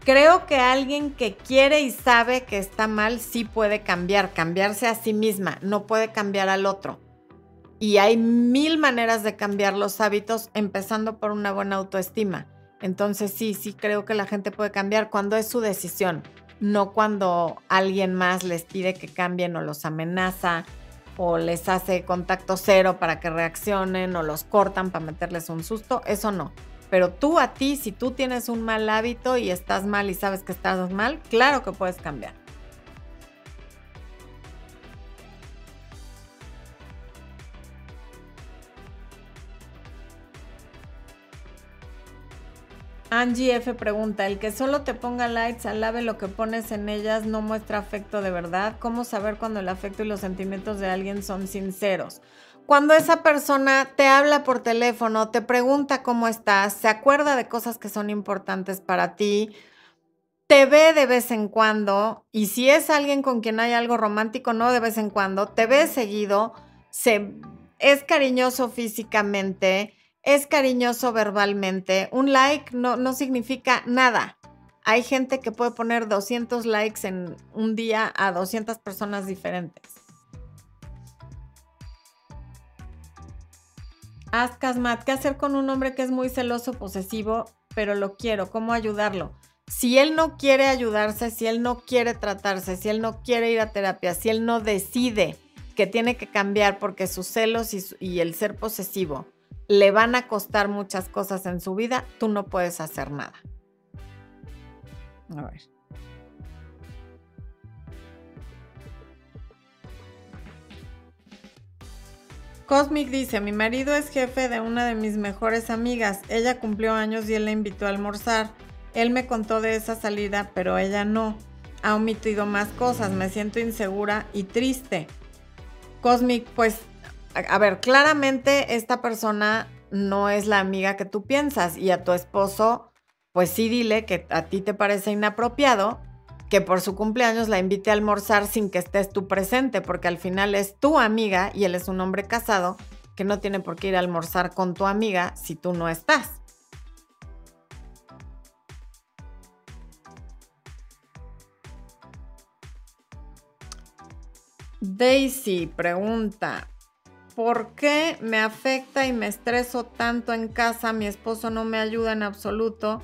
Creo que alguien que quiere y sabe que está mal sí puede cambiar, cambiarse a sí misma, no puede cambiar al otro. Y hay mil maneras de cambiar los hábitos, empezando por una buena autoestima. Entonces sí, sí creo que la gente puede cambiar cuando es su decisión, no cuando alguien más les pide que cambien o los amenaza o les hace contacto cero para que reaccionen o los cortan para meterles un susto, eso no. Pero tú a ti, si tú tienes un mal hábito y estás mal y sabes que estás mal, claro que puedes cambiar. Angie F pregunta, el que solo te ponga likes, alabe lo que pones en ellas, no muestra afecto de verdad. ¿Cómo saber cuando el afecto y los sentimientos de alguien son sinceros? Cuando esa persona te habla por teléfono, te pregunta cómo estás, se acuerda de cosas que son importantes para ti, te ve de vez en cuando, y si es alguien con quien hay algo romántico, no de vez en cuando, te ve seguido, se, es cariñoso físicamente, es cariñoso verbalmente, un like no, no significa nada. Hay gente que puede poner 200 likes en un día a 200 personas diferentes. Ascasmat, ¿qué hacer con un hombre que es muy celoso, posesivo, pero lo quiero? ¿Cómo ayudarlo? Si él no quiere ayudarse, si él no quiere tratarse, si él no quiere ir a terapia, si él no decide que tiene que cambiar porque sus celos y, y el ser posesivo le van a costar muchas cosas en su vida, tú no puedes hacer nada. A ver. Cosmic dice, mi marido es jefe de una de mis mejores amigas. Ella cumplió años y él la invitó a almorzar. Él me contó de esa salida, pero ella no. Ha omitido más cosas. Me siento insegura y triste. Cosmic, pues, a, ver, claramente esta persona no es la amiga que tú piensas y a tu esposo, pues sí dile que a ti te parece inapropiado que por su cumpleaños la invite a almorzar sin que estés tú presente, porque al final es tu amiga y él es un hombre casado que no tiene por qué ir a almorzar con tu amiga si tú no estás. Daisy pregunta, ¿por qué me afecta y me estreso tanto en casa? Mi esposo no me ayuda en absoluto.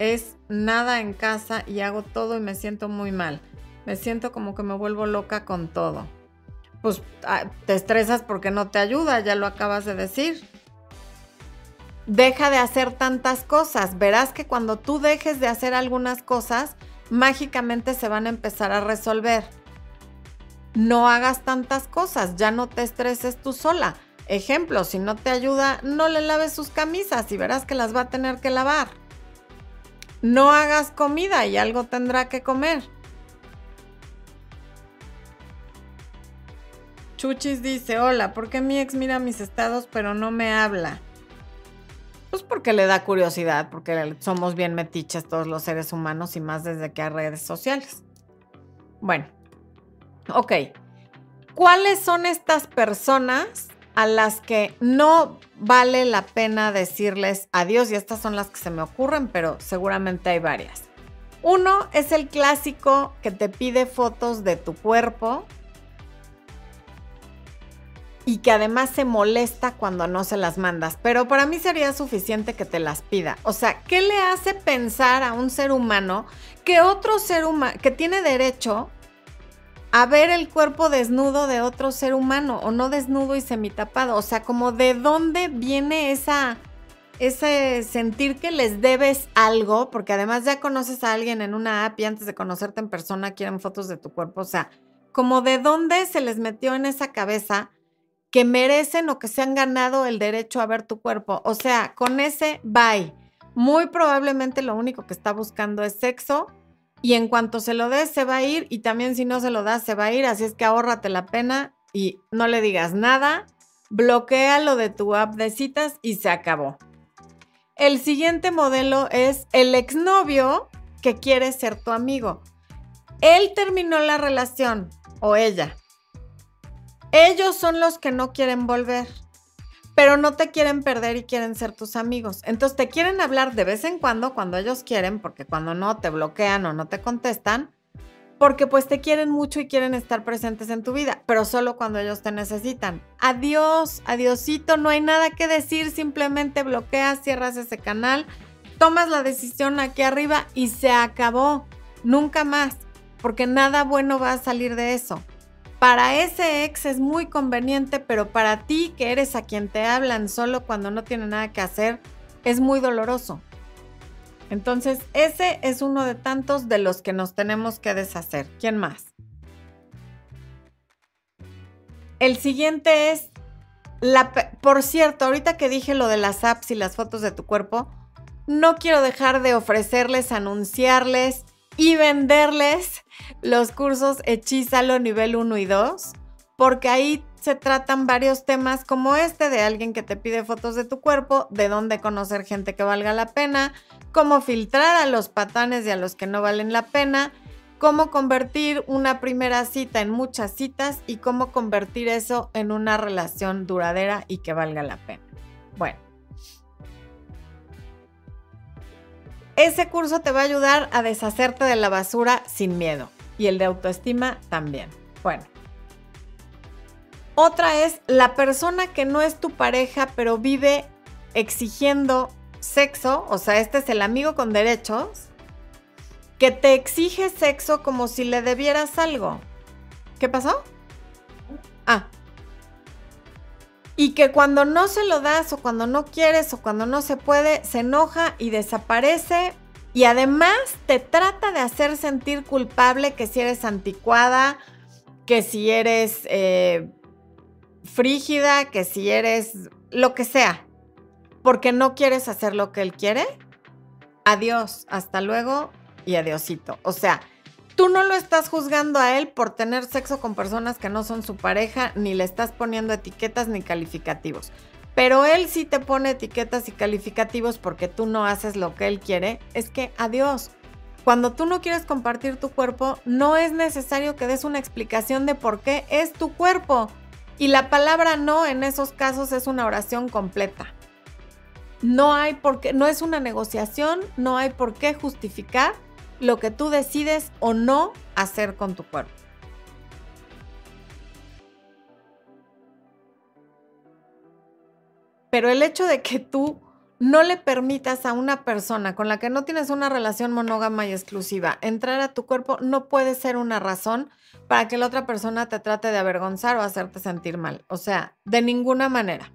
Es nada en casa y hago todo y me siento muy mal. Me siento como que me vuelvo loca con todo. Pues ah, te estresas porque no te ayuda, ya lo acabas de decir. Deja de hacer tantas cosas. Verás que cuando tú dejes de hacer algunas cosas, mágicamente se van a empezar a resolver no hagas tantas cosas, ya no te estreses tú sola. Ejemplo, si no te ayuda, no le laves sus camisas y verás que las va a tener que lavar. No hagas comida y algo tendrá que comer. Chuchis dice, hola, ¿por qué mi ex mira mis estados pero no me habla? Pues porque le da curiosidad, porque somos bien metiches todos los seres humanos y más desde que hay redes sociales. Bueno, Ok, ¿cuáles son estas personas a las que no vale la pena decirles adiós? Y estas son las que se me ocurren, pero seguramente hay varias. Uno es el clásico que te pide fotos de tu cuerpo y que además se molesta cuando no se las mandas. Pero para mí sería suficiente que te las pida. O sea, ¿qué le hace pensar a un ser humano que otro ser humano, que tiene derecho a ver el cuerpo desnudo de otro ser humano o no desnudo y semitapado. O sea, como de dónde viene esa, ese sentir que les debes algo, porque además ya conoces a alguien en una app y antes de conocerte en persona quieren fotos de tu cuerpo. O sea, como de dónde se les metió en esa cabeza que merecen o que se han ganado el derecho a ver tu cuerpo. O sea, con ese bye. Muy probablemente lo único que está buscando es sexo y en cuanto se lo des se va a ir y también si no se lo das se va a ir, así es que ahórrate la pena y no le digas nada, bloquea lo de tu app de citas y se acabó. El siguiente modelo es el exnovio que quiere ser tu amigo. Él terminó la relación o ella. Ellos son los que no quieren volver pero no te quieren perder y quieren ser tus amigos. Entonces te quieren hablar de vez en cuando, cuando ellos quieren, porque cuando no te bloquean o no te contestan, porque pues te quieren mucho y quieren estar presentes en tu vida, pero solo cuando ellos te necesitan. Adiós, adiosito, no hay nada que decir, simplemente bloqueas, cierras ese canal, tomas la decisión aquí arriba y se acabó. Nunca más, porque nada bueno va a salir de eso. Para ese ex es muy conveniente, pero para ti que eres a quien te hablan solo cuando no tiene nada que hacer, es muy doloroso. Entonces, ese es uno de tantos de los que nos tenemos que deshacer. ¿Quién más? El siguiente es, la, por cierto, ahorita que dije lo de las apps y las fotos de tu cuerpo, no quiero dejar de ofrecerles, anunciarles y venderles los cursos Hechízalo nivel 1 y 2, porque ahí se tratan varios temas como este de alguien que te pide fotos de tu cuerpo, de dónde conocer gente que valga la pena, cómo filtrar a los patanes y a los que no valen la pena, cómo convertir una primera cita en muchas citas y cómo convertir eso en una relación duradera y que valga la pena. Bueno, ese curso te va a ayudar a deshacerte de la basura sin miedo y el de autoestima también. Bueno. Otra es la persona que no es tu pareja, pero vive exigiendo sexo, o sea, este es el amigo con derechos, que te exige sexo como si le debieras algo. ¿Qué pasó? Ah. Y que cuando no se lo das o cuando no quieres o cuando no se puede, se enoja y desaparece y además te trata de hacer sentir culpable que si eres anticuada, que si eres eh, frígida, que si eres lo que sea, porque no quieres hacer lo que él quiere. Adiós, hasta luego y adiosito. O sea, tú no lo estás juzgando a él por tener sexo con personas que no son su pareja, ni le estás poniendo etiquetas ni calificativos pero él sí te pone etiquetas y calificativos porque tú no haces lo que él quiere, es que adiós. Cuando tú no quieres compartir tu cuerpo, no es necesario que des una explicación de por qué es tu cuerpo. Y la palabra no en esos casos es una oración completa. No hay por qué, no es una negociación, no hay por qué justificar lo que tú decides o no hacer con tu cuerpo. Pero el hecho de que tú no le permitas a una persona con la que no tienes una relación monógama y exclusiva entrar a tu cuerpo no puede ser una razón para que la otra persona te trate de avergonzar o hacerte sentir mal. O sea, de ninguna manera.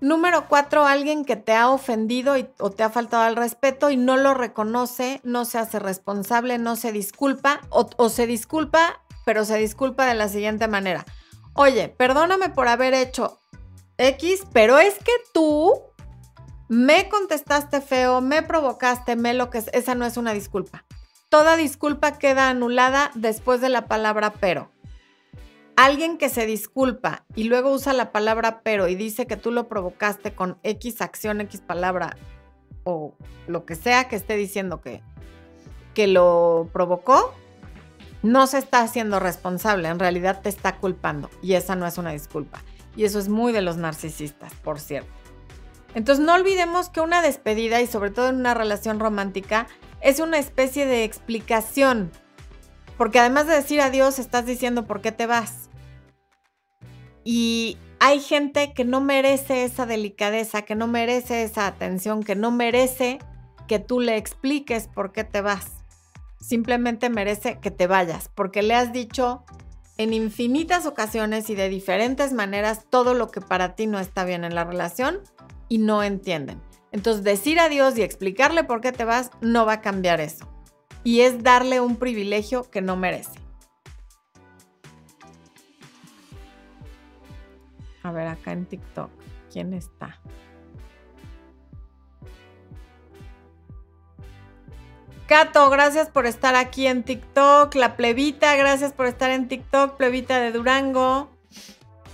Número cuatro, alguien que te ha ofendido o te ha faltado al respeto y no lo reconoce, no se hace responsable, no se disculpa o, o se disculpa, pero se disculpa de la siguiente manera. Oye, perdóname por haber hecho X, pero es que tú me contestaste feo, me provocaste, me lo que es, esa no es una disculpa. Toda disculpa queda anulada después de la palabra pero. Alguien que se disculpa y luego usa la palabra pero y dice que tú lo provocaste con X acción, X palabra o lo que sea que esté diciendo que, que lo provocó, no se está haciendo responsable, en realidad te está culpando y esa no es una disculpa. Y eso es muy de los narcisistas, por cierto. Entonces no olvidemos que una despedida, y sobre todo en una relación romántica, es una especie de explicación. Porque además de decir adiós, estás diciendo por qué te vas. Y hay gente que no merece esa delicadeza, que no merece esa atención, que no merece que tú le expliques por qué te vas. Simplemente merece que te vayas, porque le has dicho en infinitas ocasiones y de diferentes maneras todo lo que para ti no está bien en la relación y no entienden. Entonces decir adiós y explicarle por qué te vas no va a cambiar eso. Y es darle un privilegio que no merece. A ver acá en TikTok, ¿quién está? Cato, gracias por estar aquí en TikTok. La plebita, gracias por estar en TikTok. Plebita de Durango.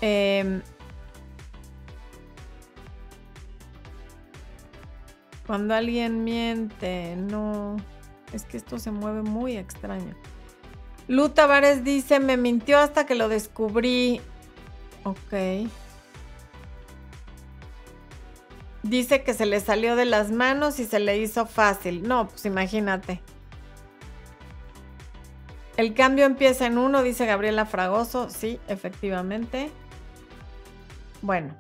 Em, cuando alguien miente, no. Es que esto se mueve muy extraño. Lu Tavares dice, me mintió hasta que lo descubrí. Ok. Dice que se le salió de las manos y se le hizo fácil. No, pues imagínate. El cambio empieza en uno, dice Gabriela Fragoso. Sí, efectivamente. Bueno,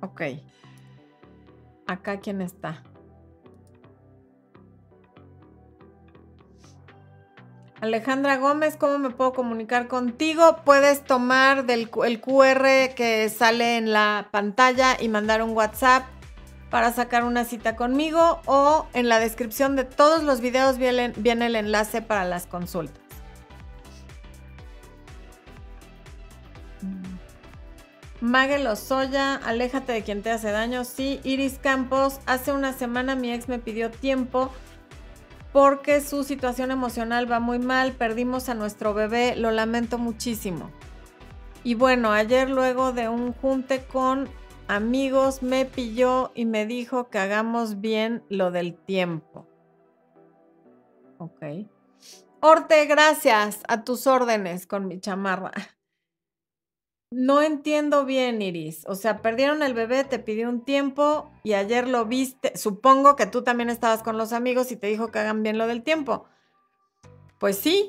ok. Acá quién está. Alejandra Gómez, ¿cómo me puedo comunicar contigo? Puedes tomar el QR que sale en la pantalla y mandar un WhatsApp para sacar una cita conmigo o en la descripción de todos los videos viene, el enlace para las consultas. Magel Lozoya, aléjate de quien te hace daño. Sí, Iris Campos, hace una semana mi ex me pidió tiempo porque su situación emocional va muy mal, perdimos a nuestro bebé, lo lamento muchísimo. Y bueno, ayer luego de un junte con amigos me pilló y me dijo que hagamos bien lo del tiempo. Ok. Orte, gracias a tus órdenes con mi chamarra. No entiendo bien, Iris. O sea, perdieron el bebé, te pidió un tiempo y ayer lo viste. Supongo que tú también estabas con los amigos y te dijo que hagan bien lo del tiempo. Pues sí.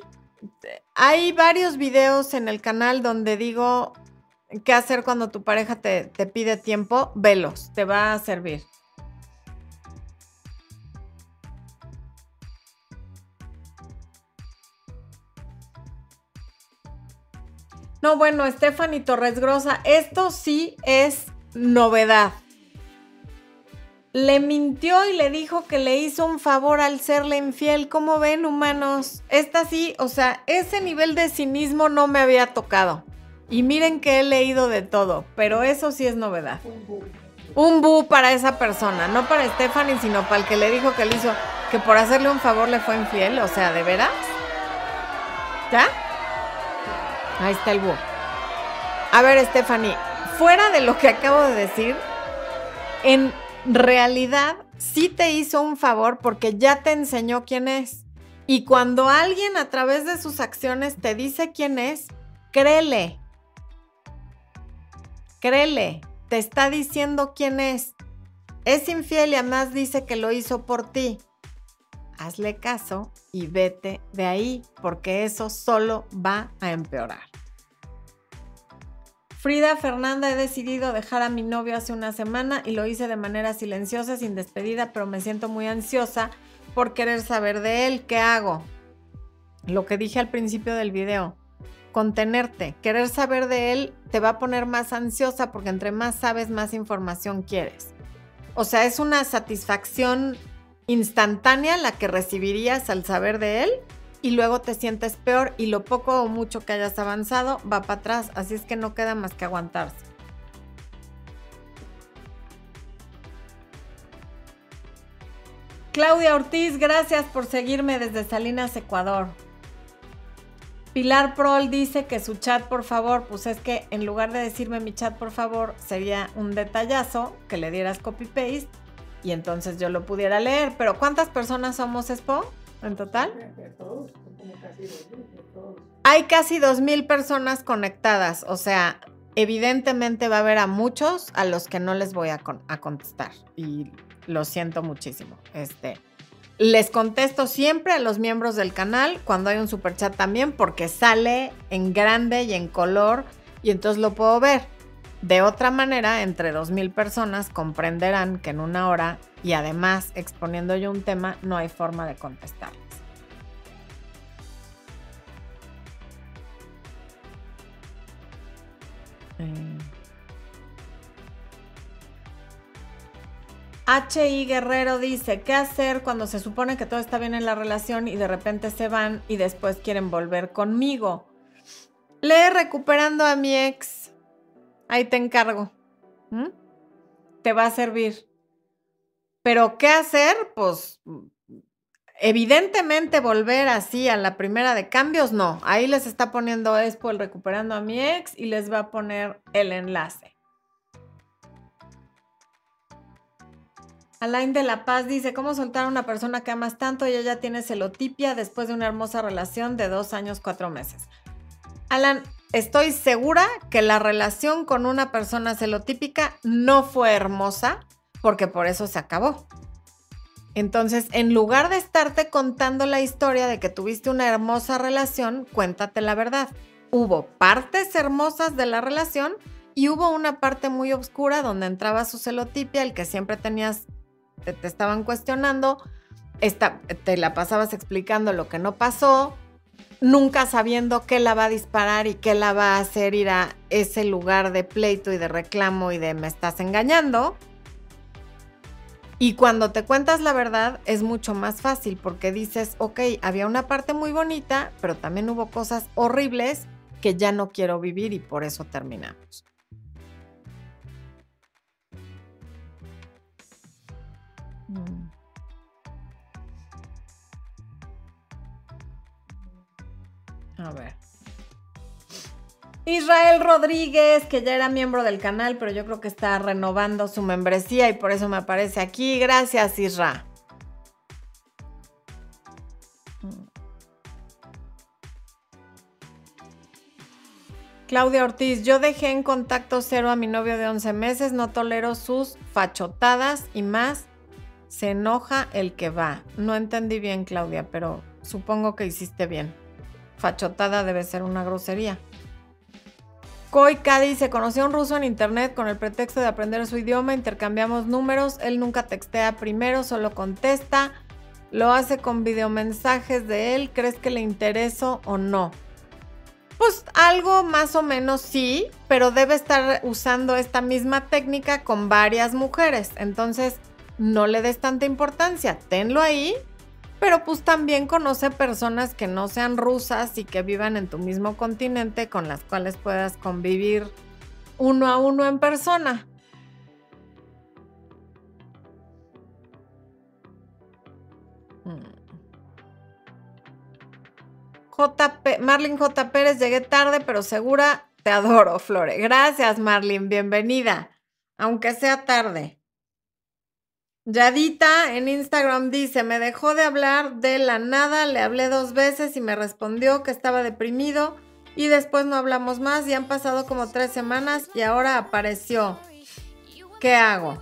Hay varios videos en el canal donde digo qué hacer cuando tu pareja te, pide tiempo, velos, te va a servir. No, bueno, Stephanie Torres Grosa, esto sí es novedad. Le mintió y le dijo que le hizo un favor al serle infiel. ¿Cómo ven, humanos? Esta sí, o sea, ese nivel de cinismo no me había tocado. Y miren que he leído de todo, pero eso sí es novedad. Un bu. para esa persona, no para Stephanie, sino para el que le dijo que le hizo, que por hacerle un favor le fue infiel, o sea, ¿de veras? ¿Ya? Ahí está el bu. A ver, Stephanie, fuera de lo que acabo de decir, en realidad sí te hizo un favor porque ya te enseñó quién es. Y cuando alguien a través de sus acciones te dice quién es, créele. Créele, te está diciendo quién es. Es infiel y además dice que lo hizo por ti. Hazle caso y vete de ahí, porque eso solo va a empeorar. Frida Fernanda, he decidido dejar a mi novio hace una semana y lo hice de manera silenciosa, sin despedida, pero me siento muy ansiosa por querer saber de él. ¿Qué hago? Lo que dije al principio del video, contenerte, querer saber de él te va a poner más ansiosa porque entre más sabes, más información quieres. O sea, es una satisfacción instantánea la que recibirías al saber de él y luego te sientes peor y lo poco o mucho que hayas avanzado va para atrás, así es que no queda más que aguantarse. Claudia Ortiz, gracias por seguirme desde Salinas, Ecuador. Pilar Prol dice que su chat, por favor, pues es que en lugar de decirme mi chat, por favor, sería un detallazo que le dieras copy-paste y entonces yo lo pudiera leer. Pero ¿cuántas personas somos, Expo? en total? Hay casi 2.000 personas conectadas, o sea, evidentemente va a haber a muchos a los que no les voy a, contestar y lo siento muchísimo. Este, les contesto siempre a los miembros del canal cuando hay un super chat también porque sale en grande y en color y entonces lo puedo ver. De otra manera, entre 2.000 personas comprenderán que en una hora y además exponiendo yo un tema no hay forma de contestarles. Eh. HI Guerrero dice, ¿qué hacer cuando se supone que todo está bien en la relación y de repente se van y después quieren volver conmigo? Lee recuperando a mi ex. Ahí te encargo. Te va a servir. Pero ¿qué hacer? Pues evidentemente volver así a la primera de cambios, no. Ahí les está poniendo Expo el recuperando a mi ex y les va a poner el enlace. Alain de la Paz dice, ¿cómo soltar a una persona que amas tanto y ella tiene celotipia después de una hermosa relación de dos años, cuatro meses? Alan, estoy segura que la relación con una persona celotípica no fue hermosa porque por eso se acabó. Entonces, en lugar de estarte contando la historia de que tuviste una hermosa relación, cuéntate la verdad. Hubo partes hermosas de la relación y hubo una parte muy oscura donde entraba su celotipia, el que siempre tenías, te, estaban cuestionando, te la pasabas explicando lo que no pasó, nunca sabiendo qué la va a disparar y qué la va a hacer ir a ese lugar de pleito y de reclamo y de me estás engañando. Y cuando te cuentas la verdad es mucho más fácil porque dices, ok, había una parte muy bonita, pero también hubo cosas horribles que ya no quiero vivir y por eso terminamos. Mm. Israel Rodríguez, que ya era miembro del canal, pero yo creo que está renovando su membresía y por eso me aparece aquí. Gracias, Isra. Claudia Ortiz, yo dejé en contacto cero a mi novio de 11 meses, no tolero sus fachotadas y más se enoja el que va. No entendí bien, Claudia, pero supongo que hiciste bien. Fachotada debe ser una grosería. Koika dice, conocí a un ruso en internet con el pretexto de aprender su idioma, intercambiamos números, él nunca textea primero, solo contesta, lo hace con videomensajes de él, ¿crees que le intereso o no? Pues algo más o menos sí, pero debe estar usando esta misma técnica con varias mujeres, entonces no le des tanta importancia, tenlo ahí pero pues también conoce personas que no sean rusas y que vivan en tu mismo continente con las cuales puedas convivir uno a uno en persona. Mm. JP, Marlin J. Pérez, llegué tarde, pero segura te adoro, Flore. Gracias, Marlin, bienvenida, aunque sea tarde. Yadita en Instagram dice, me dejó de hablar de la nada, le hablé dos veces y me respondió que estaba deprimido y después no hablamos más y han pasado como tres semanas y ahora apareció. ¿Qué hago?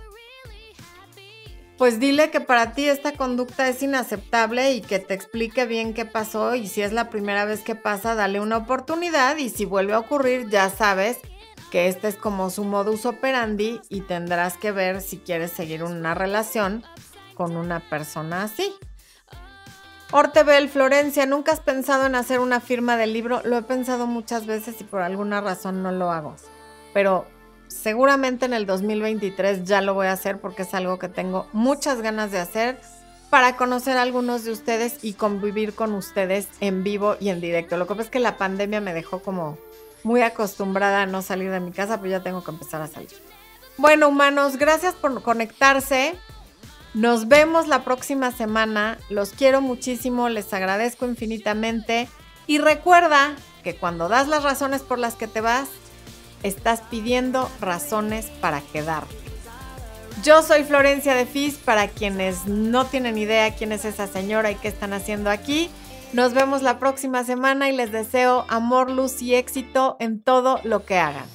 Pues dile que para ti esta conducta es inaceptable y que te explique bien qué pasó y si es la primera vez que pasa, dale una oportunidad y si vuelve a ocurrir, ya sabes que este es como su modus operandi y tendrás que ver si quieres seguir una relación con una persona así. Ortebel, Florencia, ¿nunca has pensado en hacer una firma de libro? Lo he pensado muchas veces y por alguna razón no lo hago. Pero seguramente en el 2023 ya lo voy a hacer porque es algo que tengo muchas ganas de hacer para conocer a algunos de ustedes y convivir con ustedes en vivo y en directo. Lo que pasa es que la pandemia me dejó como muy acostumbrada a no salir de mi casa, pero ya tengo que empezar a salir. Bueno, humanos, gracias por conectarse. Nos vemos la próxima semana. Los quiero muchísimo, les agradezco infinitamente. Y recuerda que cuando das las razones por las que te vas, estás pidiendo razones para quedarte. Yo soy Florencia de Fis, para quienes no tienen idea quién es esa señora y qué están haciendo aquí. Nos vemos la próxima semana y les deseo amor, luz y éxito en todo lo que hagan.